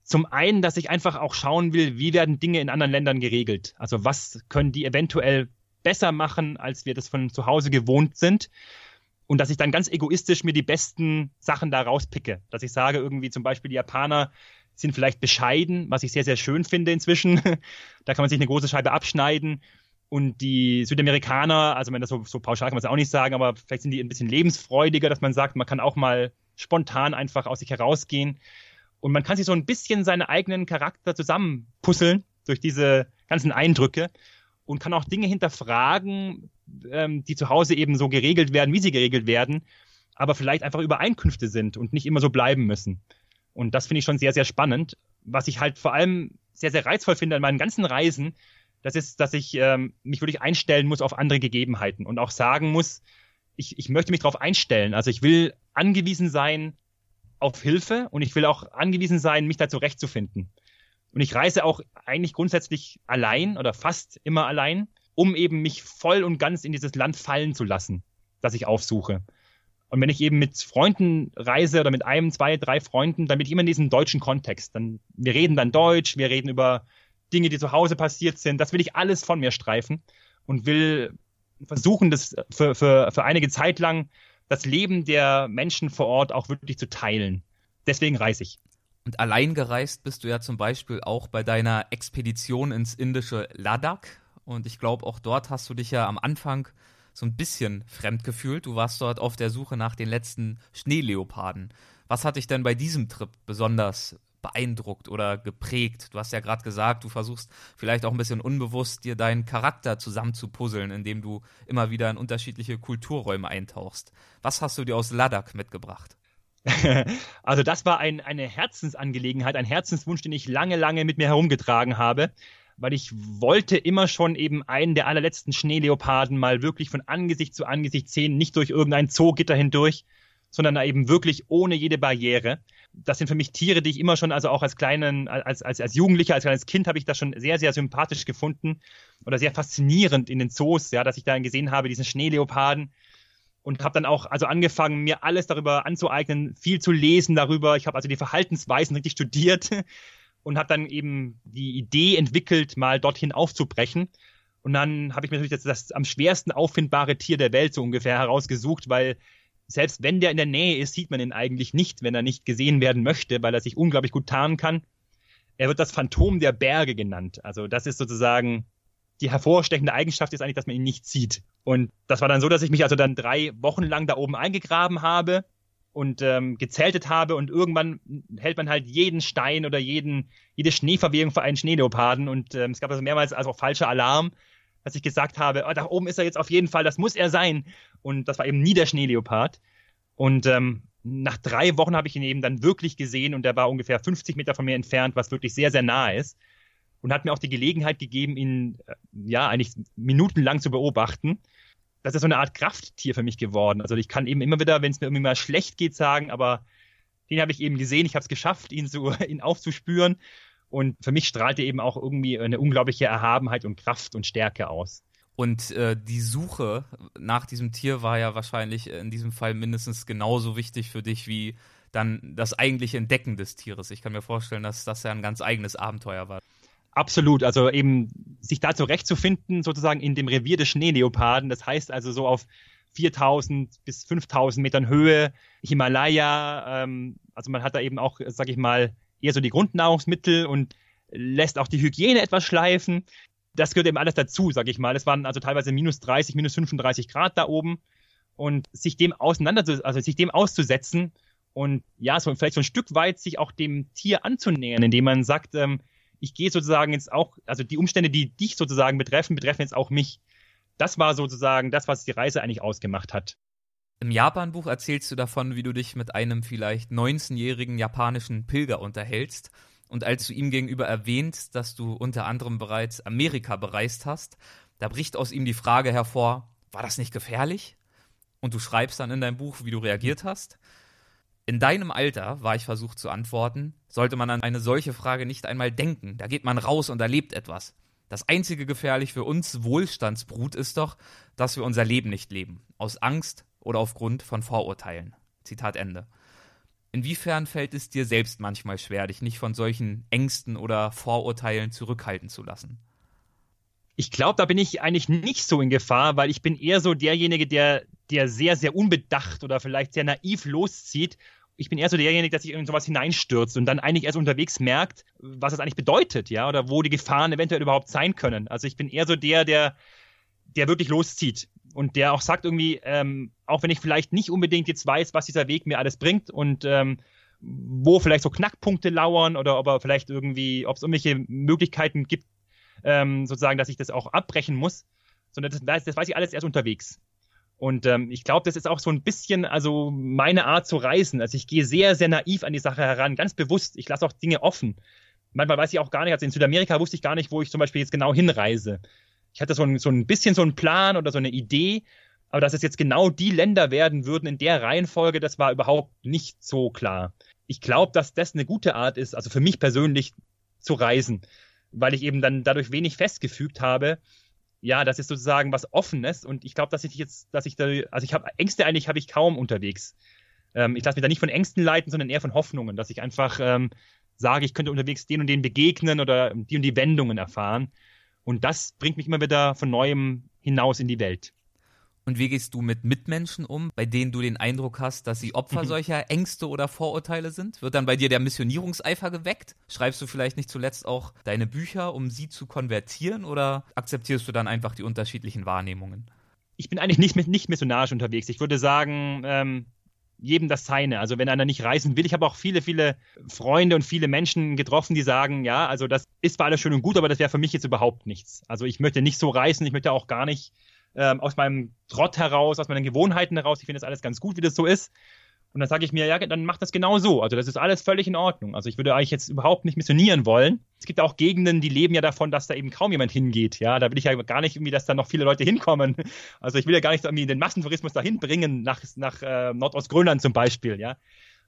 zum einen, dass ich einfach auch schauen will, wie werden Dinge in anderen Ländern geregelt. Also was können die eventuell besser machen, als wir das von zu Hause gewohnt sind. Und dass ich dann ganz egoistisch mir die besten Sachen da rauspicke. Dass ich sage, irgendwie zum Beispiel die Japaner sind vielleicht bescheiden, was ich sehr, sehr schön finde inzwischen. <laughs> da kann man sich eine große Scheibe abschneiden. Und die Südamerikaner, also wenn das so, so pauschal kann man es auch nicht sagen, aber vielleicht sind die ein bisschen lebensfreudiger, dass man sagt, man kann auch mal spontan einfach aus sich herausgehen. Und man kann sich so ein bisschen seinen eigenen Charakter zusammenpuzzeln durch diese ganzen Eindrücke und kann auch Dinge hinterfragen, ähm, die zu Hause eben so geregelt werden, wie sie geregelt werden, aber vielleicht einfach Übereinkünfte sind und nicht immer so bleiben müssen. Und das finde ich schon sehr, sehr spannend. Was ich halt vor allem sehr, sehr reizvoll finde an meinen ganzen Reisen, das ist, dass ich ähm, mich wirklich einstellen muss auf andere Gegebenheiten und auch sagen muss, ich, ich möchte mich darauf einstellen. Also ich will angewiesen sein auf Hilfe und ich will auch angewiesen sein, mich da zurechtzufinden. Und ich reise auch eigentlich grundsätzlich allein oder fast immer allein, um eben mich voll und ganz in dieses Land fallen zu lassen, das ich aufsuche. Und wenn ich eben mit Freunden reise oder mit einem, zwei, drei Freunden, dann bin ich immer in diesem deutschen Kontext. Dann, wir reden dann Deutsch, wir reden über Dinge, die zu Hause passiert sind. Das will ich alles von mir streifen und will versuchen, das für, für, für einige Zeit lang das Leben der Menschen vor Ort auch wirklich zu teilen. Deswegen reise ich. Und allein gereist bist du ja zum Beispiel auch bei deiner Expedition ins indische Ladakh. Und ich glaube, auch dort hast du dich ja am Anfang so ein bisschen fremd gefühlt. Du warst dort auf der Suche nach den letzten Schneeleoparden. Was hat dich denn bei diesem Trip besonders beeindruckt oder geprägt? Du hast ja gerade gesagt, du versuchst vielleicht auch ein bisschen unbewusst dir deinen Charakter zusammenzupuzzeln, indem du immer wieder in unterschiedliche Kulturräume eintauchst. Was hast du dir aus Ladakh mitgebracht? <laughs> also das war ein, eine Herzensangelegenheit, ein Herzenswunsch, den ich lange, lange mit mir herumgetragen habe, weil ich wollte immer schon eben einen der allerletzten Schneeleoparden mal wirklich von Angesicht zu Angesicht sehen, nicht durch irgendein Zoogitter hindurch, sondern eben wirklich ohne jede Barriere. Das sind für mich Tiere, die ich immer schon, also auch als kleinen, als, als, als Jugendlicher, als kleines Kind habe ich das schon sehr, sehr sympathisch gefunden oder sehr faszinierend in den Zoos, ja, dass ich da gesehen habe, diesen Schneeleoparden und habe dann auch also angefangen, mir alles darüber anzueignen, viel zu lesen darüber. Ich habe also die Verhaltensweisen richtig studiert und habe dann eben die Idee entwickelt, mal dorthin aufzubrechen. Und dann habe ich mir natürlich das, das am schwersten auffindbare Tier der Welt so ungefähr herausgesucht, weil selbst wenn der in der Nähe ist, sieht man ihn eigentlich nicht, wenn er nicht gesehen werden möchte, weil er sich unglaublich gut tarnen kann. Er wird das Phantom der Berge genannt. Also das ist sozusagen die hervorstechende Eigenschaft ist eigentlich, dass man ihn nicht sieht. Und das war dann so, dass ich mich also dann drei Wochen lang da oben eingegraben habe und ähm, gezeltet habe und irgendwann hält man halt jeden Stein oder jeden, jede Schneeverwehung für einen Schneeleoparden und ähm, es gab also mehrmals also auch falscher Alarm dass ich gesagt habe, oh, da oben ist er jetzt auf jeden Fall, das muss er sein. Und das war eben nie der Schneeleopard. Und ähm, nach drei Wochen habe ich ihn eben dann wirklich gesehen und er war ungefähr 50 Meter von mir entfernt, was wirklich sehr, sehr nah ist. Und hat mir auch die Gelegenheit gegeben, ihn äh, ja eigentlich minutenlang zu beobachten. Das ist so eine Art Krafttier für mich geworden. Also ich kann eben immer wieder, wenn es mir irgendwie mal schlecht geht, sagen, aber den habe ich eben gesehen, ich habe es geschafft, ihn so <laughs> ihn aufzuspüren. Und für mich strahlt er eben auch irgendwie eine unglaubliche Erhabenheit und Kraft und Stärke aus. Und äh, die Suche nach diesem Tier war ja wahrscheinlich in diesem Fall mindestens genauso wichtig für dich wie dann das eigentliche Entdecken des Tieres. Ich kann mir vorstellen, dass das ja ein ganz eigenes Abenteuer war. Absolut, also eben sich da zurechtzufinden, sozusagen in dem Revier des Schneeleoparden. Das heißt also so auf 4000 bis 5000 Metern Höhe, Himalaya. Ähm, also man hat da eben auch, sag ich mal, eher so die Grundnahrungsmittel und lässt auch die Hygiene etwas schleifen. Das gehört eben alles dazu, sag ich mal. Es waren also teilweise minus 30, minus 35 Grad da oben. Und sich dem auseinander, also sich dem auszusetzen und ja, so vielleicht so ein Stück weit sich auch dem Tier anzunähern, indem man sagt, ähm, ich gehe sozusagen jetzt auch, also die Umstände, die dich sozusagen betreffen, betreffen jetzt auch mich. Das war sozusagen das, was die Reise eigentlich ausgemacht hat. Im Japan-Buch erzählst du davon, wie du dich mit einem vielleicht 19-jährigen japanischen Pilger unterhältst. Und als du ihm gegenüber erwähnst, dass du unter anderem bereits Amerika bereist hast, da bricht aus ihm die Frage hervor, war das nicht gefährlich? Und du schreibst dann in deinem Buch, wie du reagiert hast. In deinem Alter, war ich versucht zu antworten, sollte man an eine solche Frage nicht einmal denken. Da geht man raus und erlebt etwas. Das einzige gefährlich für uns Wohlstandsbrut ist doch, dass wir unser Leben nicht leben. Aus Angst, oder aufgrund von Vorurteilen. Zitat Ende. Inwiefern fällt es dir selbst manchmal schwer, dich nicht von solchen Ängsten oder Vorurteilen zurückhalten zu lassen? Ich glaube, da bin ich eigentlich nicht so in Gefahr, weil ich bin eher so derjenige, der, der sehr, sehr unbedacht oder vielleicht sehr naiv loszieht. Ich bin eher so derjenige, der sich in sowas hineinstürzt und dann eigentlich erst unterwegs merkt, was es eigentlich bedeutet, ja, oder wo die Gefahren eventuell überhaupt sein können. Also ich bin eher so der, der, der wirklich loszieht und der auch sagt irgendwie, ähm, auch wenn ich vielleicht nicht unbedingt jetzt weiß, was dieser Weg mir alles bringt und ähm, wo vielleicht so Knackpunkte lauern oder ob er vielleicht irgendwie, ob es irgendwelche Möglichkeiten gibt, ähm, sozusagen, dass ich das auch abbrechen muss, sondern das, das weiß ich alles erst unterwegs. Und ähm, ich glaube, das ist auch so ein bisschen also meine Art zu reisen. Also ich gehe sehr, sehr naiv an die Sache heran, ganz bewusst. Ich lasse auch Dinge offen. Manchmal weiß ich auch gar nicht, also in Südamerika wusste ich gar nicht, wo ich zum Beispiel jetzt genau hinreise. Ich hatte so ein, so ein bisschen so einen Plan oder so eine Idee, aber dass es jetzt genau die Länder werden würden in der Reihenfolge, das war überhaupt nicht so klar. Ich glaube, dass das eine gute Art ist, also für mich persönlich zu reisen, weil ich eben dann dadurch wenig festgefügt habe ja, das ist sozusagen was Offenes und ich glaube, dass ich jetzt, dass ich da, also ich habe Ängste eigentlich habe ich kaum unterwegs. Ähm, ich lasse mich da nicht von Ängsten leiten, sondern eher von Hoffnungen, dass ich einfach ähm, sage, ich könnte unterwegs den und den begegnen oder die und die Wendungen erfahren. Und das bringt mich immer wieder von neuem hinaus in die Welt. Und wie gehst du mit Mitmenschen um, bei denen du den Eindruck hast, dass sie Opfer mhm. solcher Ängste oder Vorurteile sind? Wird dann bei dir der Missionierungseifer geweckt? Schreibst du vielleicht nicht zuletzt auch deine Bücher, um sie zu konvertieren oder akzeptierst du dann einfach die unterschiedlichen Wahrnehmungen? Ich bin eigentlich nicht, nicht missionarisch unterwegs. Ich würde sagen, ähm, jedem das seine. Also wenn einer nicht reisen will, ich habe auch viele, viele Freunde und viele Menschen getroffen, die sagen, ja, also das ist zwar alles schön und gut, aber das wäre für mich jetzt überhaupt nichts. Also ich möchte nicht so reisen, ich möchte auch gar nicht ähm, aus meinem Trott heraus, aus meinen Gewohnheiten heraus. Ich finde das alles ganz gut, wie das so ist. Und dann sage ich mir, ja, dann mach das genau so. Also das ist alles völlig in Ordnung. Also ich würde eigentlich jetzt überhaupt nicht missionieren wollen. Es gibt auch Gegenden, die leben ja davon, dass da eben kaum jemand hingeht. Ja, da will ich ja gar nicht irgendwie, dass da noch viele Leute hinkommen. <laughs> Also ich will ja gar nicht irgendwie den Massentourismus dahin bringen, nach, nach äh, Nordostgrönland zum Beispiel, ja.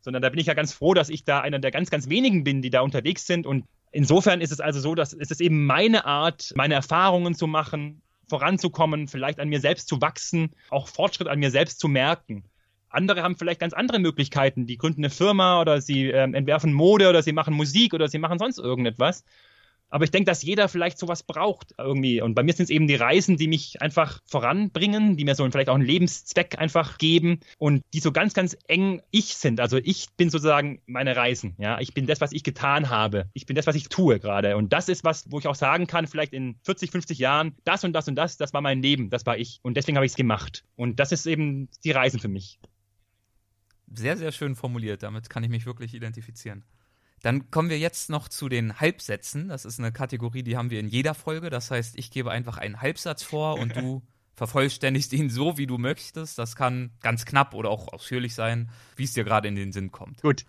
Sondern da bin ich ja ganz froh, dass ich da einer der ganz, ganz wenigen bin, die da unterwegs sind. Und insofern ist es also so, dass es ist eben meine Art, meine Erfahrungen zu machen, voranzukommen, vielleicht an mir selbst zu wachsen, auch Fortschritt an mir selbst zu merken. Andere haben vielleicht ganz andere Möglichkeiten. Die gründen eine Firma oder sie ähm, entwerfen Mode oder sie machen Musik oder sie machen sonst irgendetwas. Aber ich denke, dass jeder vielleicht sowas braucht irgendwie. Und bei mir sind es eben die Reisen, die mich einfach voranbringen, die mir so vielleicht auch einen Lebenszweck einfach geben und die so ganz, ganz eng ich sind. Also ich bin sozusagen meine Reisen. Ja, ich bin das, was ich getan habe. Ich bin das, was ich tue gerade. Und das ist was, wo ich auch sagen kann, vielleicht in 40, 50 Jahren, das und das und das, das war mein Leben, das war ich. Und deswegen habe ich es gemacht. Und das ist eben die Reisen für mich. Sehr, sehr schön formuliert. Damit kann ich mich wirklich identifizieren. Dann kommen wir jetzt noch zu den Halbsätzen. Das ist eine Kategorie, die haben wir in jeder Folge. Das heißt, ich gebe einfach einen Halbsatz vor und du <laughs> vervollständigst ihn so, wie du möchtest. Das kann ganz knapp oder auch ausführlich sein, wie es dir gerade in den Sinn kommt. Gut.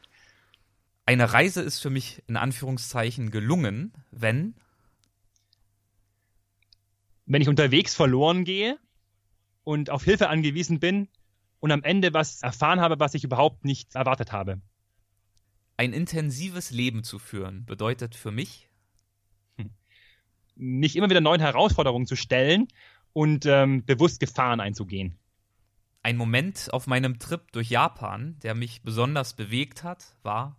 Eine Reise ist für mich in Anführungszeichen gelungen, wenn wenn ich unterwegs verloren gehe und auf Hilfe angewiesen bin und am Ende was erfahren habe, was ich überhaupt nicht erwartet habe. Ein intensives Leben zu führen bedeutet für mich, mich immer wieder neuen Herausforderungen zu stellen und ähm, bewusst Gefahren einzugehen. Ein Moment auf meinem Trip durch Japan, der mich besonders bewegt hat, war,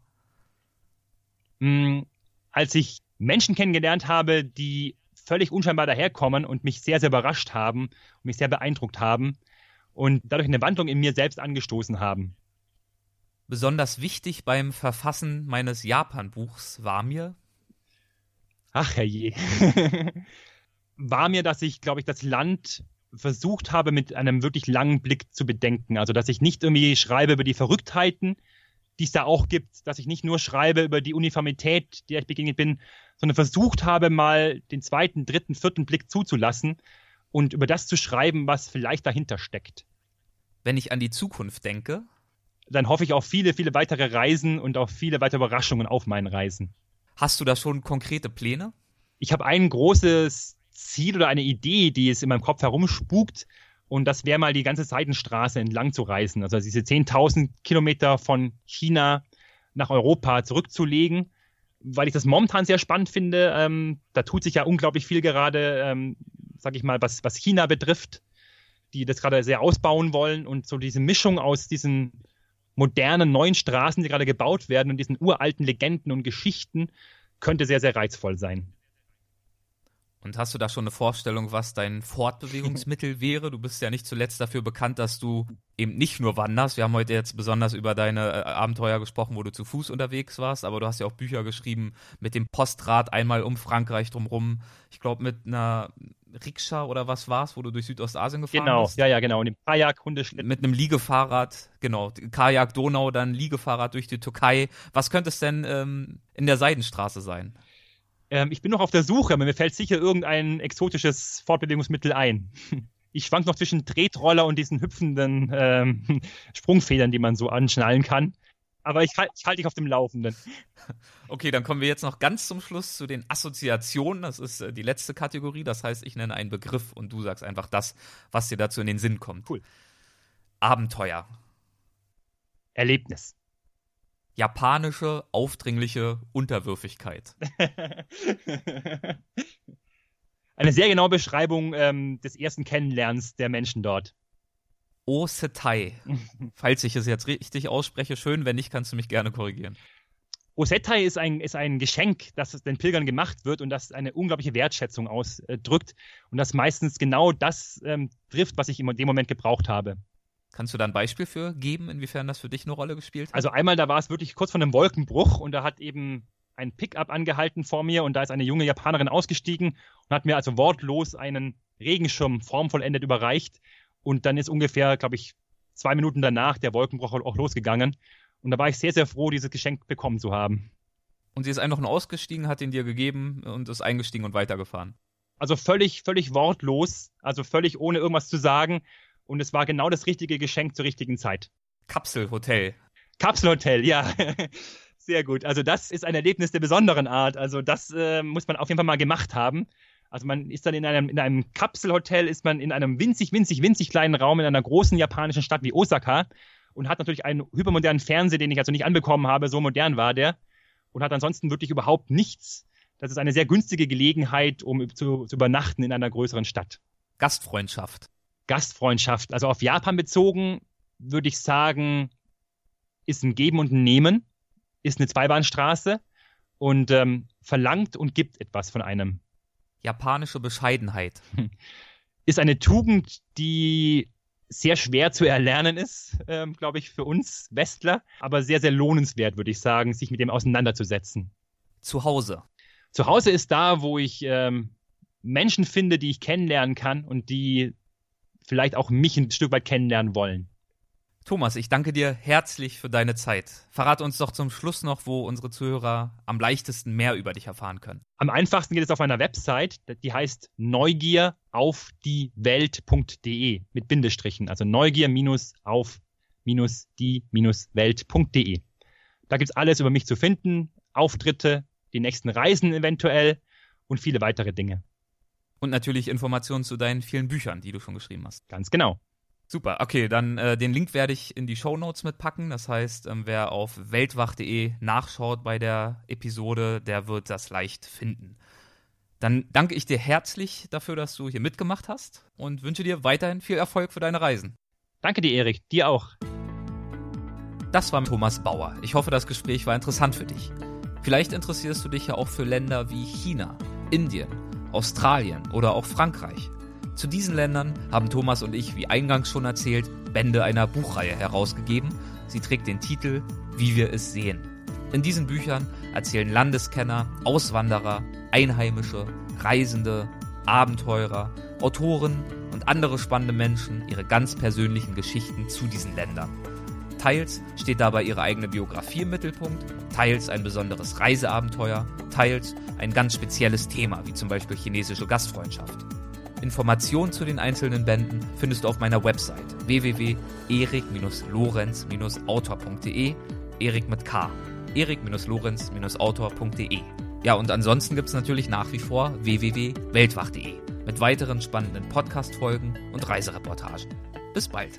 hm, als ich Menschen kennengelernt habe, die völlig unscheinbar daherkommen und mich sehr, sehr überrascht haben und mich sehr beeindruckt haben und dadurch eine Wandlung in mir selbst angestoßen haben besonders wichtig beim Verfassen meines Japan-Buchs war mir? Ach herrje. <laughs> war mir, dass ich, glaube ich, das Land versucht habe, mit einem wirklich langen Blick zu bedenken. Also, dass ich nicht irgendwie schreibe über die Verrücktheiten, die es da auch gibt, dass ich nicht nur schreibe über die Uniformität, der ich begegnet bin, sondern versucht habe, mal den zweiten, dritten, vierten Blick zuzulassen und über das zu schreiben, was vielleicht dahinter steckt. Wenn ich an die Zukunft denke, dann hoffe ich auf viele, viele weitere Reisen und auf viele weitere Überraschungen auf meinen Reisen. Hast du da schon konkrete Pläne? Ich habe ein großes Ziel oder eine Idee, die es in meinem Kopf herumspukt. Und das wäre mal die ganze Seidenstraße entlang zu reisen. Also diese 10.000 Kilometer von China nach Europa zurückzulegen, weil ich das momentan sehr spannend finde. Ähm, da tut sich ja unglaublich viel gerade, ähm, sag ich mal, was, was China betrifft, die das gerade sehr ausbauen wollen. Und so diese Mischung aus diesen modernen neuen Straßen, die gerade gebaut werden und diesen uralten Legenden und Geschichten, könnte sehr, sehr reizvoll sein. Und hast du da schon eine Vorstellung, was dein Fortbewegungsmittel <laughs> wäre? Du bist ja nicht zuletzt dafür bekannt, dass du eben nicht nur wanderst. Wir haben heute jetzt besonders über deine äh, Abenteuer gesprochen, wo du zu Fuß unterwegs warst, aber du hast ja auch Bücher geschrieben mit dem Postrad einmal um Frankreich drumherum. Ich glaube, mit einer Rikscha oder was war's, wo du durch Südostasien gefahren genau. bist? Genau, ja, ja, genau. Und im Kajak, Hundeschlitten. Mit einem Liegefahrrad, genau. Kajak Donau, dann Liegefahrrad durch die Türkei. Was könnte es denn ähm, in der Seidenstraße sein? Ähm, ich bin noch auf der Suche, aber mir fällt sicher irgendein exotisches Fortbewegungsmittel ein. <laughs> Ich schwank noch zwischen Tretroller und diesen hüpfenden ähm, <laughs> Sprungfedern, die man so anschnallen kann. Aber ich, ich halte dich auf dem Laufenden. <laughs> Okay, dann kommen wir jetzt noch ganz zum Schluss zu den Assoziationen. Das ist äh, die letzte Kategorie. Das heißt, ich nenne einen Begriff und du sagst einfach das, was dir dazu in den Sinn kommt. Cool. Abenteuer. Erlebnis. Japanische, aufdringliche Unterwürfigkeit. <laughs> Eine sehr genaue Beschreibung ähm, des ersten Kennenlernens der Menschen dort. Osetai. Falls ich es jetzt richtig ausspreche, schön. Wenn nicht, kannst du mich gerne korrigieren. Osetai ist ein, ist ein Geschenk, das den Pilgern gemacht wird und das eine unglaubliche Wertschätzung ausdrückt und das meistens genau das ähm, trifft, was ich in dem Moment gebraucht habe. Kannst du da ein Beispiel für geben, inwiefern das für dich eine Rolle gespielt hat? Also einmal, da war es wirklich kurz vor einem Wolkenbruch und da hat eben ein Pickup angehalten vor mir und da ist eine junge Japanerin ausgestiegen und hat mir also wortlos einen Regenschirm formvollendet überreicht und dann ist ungefähr, glaube ich, zwei Minuten danach der Wolkenbruch auch losgegangen. Und da war ich sehr, sehr froh, dieses Geschenk bekommen zu haben. Und sie ist einfach nur ausgestiegen, hat ihn dir gegeben und ist eingestiegen und weitergefahren. Also völlig, völlig wortlos, also völlig ohne irgendwas zu sagen. Und es war genau das richtige Geschenk zur richtigen Zeit. Kapselhotel. Kapselhotel, ja. <laughs> Sehr gut. Also das ist ein Erlebnis der besonderen Art. Also das äh, muss man auf jeden Fall mal gemacht haben. Also man ist dann in einem, in einem Kapselhotel, ist man in einem winzig, winzig, winzig kleinen Raum in einer großen japanischen Stadt wie Osaka und hat natürlich einen hypermodernen Fernseher, den ich also nicht anbekommen habe, so modern war der und hat ansonsten wirklich überhaupt nichts. Das ist eine sehr günstige Gelegenheit, um zu, zu übernachten in einer größeren Stadt. Gastfreundschaft. Gastfreundschaft. Also auf Japan bezogen würde ich sagen, ist ein Geben und ein Nehmen, ist eine Zweibahnstraße und ähm, verlangt und gibt etwas von einem japanische Bescheidenheit. <laughs> Ist eine Tugend, die sehr schwer zu erlernen ist, ähm, glaube ich, für uns Westler, aber sehr, sehr lohnenswert, würde ich sagen, sich mit dem auseinanderzusetzen. Zu Hause. Zu Hause ist da, wo ich ähm, Menschen finde, die ich kennenlernen kann und die vielleicht auch mich ein Stück weit kennenlernen wollen. Thomas, ich danke dir herzlich für deine Zeit. Verrate uns doch zum Schluss noch, wo unsere Zuhörer am leichtesten mehr über dich erfahren können. Am einfachsten geht es auf meiner Website, die heißt neugieraufdiewelt.de mit Bindestrichen, also neugier-auf-die-welt.de. Da gibt es alles über mich zu finden, Auftritte, die nächsten Reisen eventuell und viele weitere Dinge. Und natürlich Informationen zu deinen vielen Büchern, die du schon geschrieben hast. Ganz genau. Super, okay, dann äh, den Link werde ich in die Show Notes mitpacken. Das heißt, ähm, wer auf weltwach.de nachschaut bei der Episode, der wird das leicht finden. Dann danke ich dir herzlich dafür, dass du hier mitgemacht hast und wünsche dir weiterhin viel Erfolg für deine Reisen. Danke dir, Erik. Dir auch. Das war Thomas Bauer. Ich hoffe, das Gespräch war interessant für dich. Vielleicht interessierst du dich ja auch für Länder wie China, Indien, Australien oder auch Frankreich. Zu diesen Ländern haben Thomas und ich, wie eingangs schon erzählt, Bände einer Buchreihe herausgegeben. Sie trägt den Titel Wie wir es sehen. In diesen Büchern erzählen Landeskenner, Auswanderer, Einheimische, Reisende, Abenteurer, Autoren und andere spannende Menschen ihre ganz persönlichen Geschichten zu diesen Ländern. Teils steht dabei ihre eigene Biografie im Mittelpunkt, teils ein besonderes Reiseabenteuer, teils ein ganz spezielles Thema, wie zum Beispiel chinesische Gastfreundschaft. Informationen zu den einzelnen Bänden findest du auf meiner Website www.erik-lorenz-autor.de Erik mit K. erik-lorenz-autor.de Ja, und ansonsten gibt es natürlich nach wie vor www.weltwach.de mit weiteren spannenden Podcast-Folgen und Reisereportagen. Bis bald.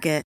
Target.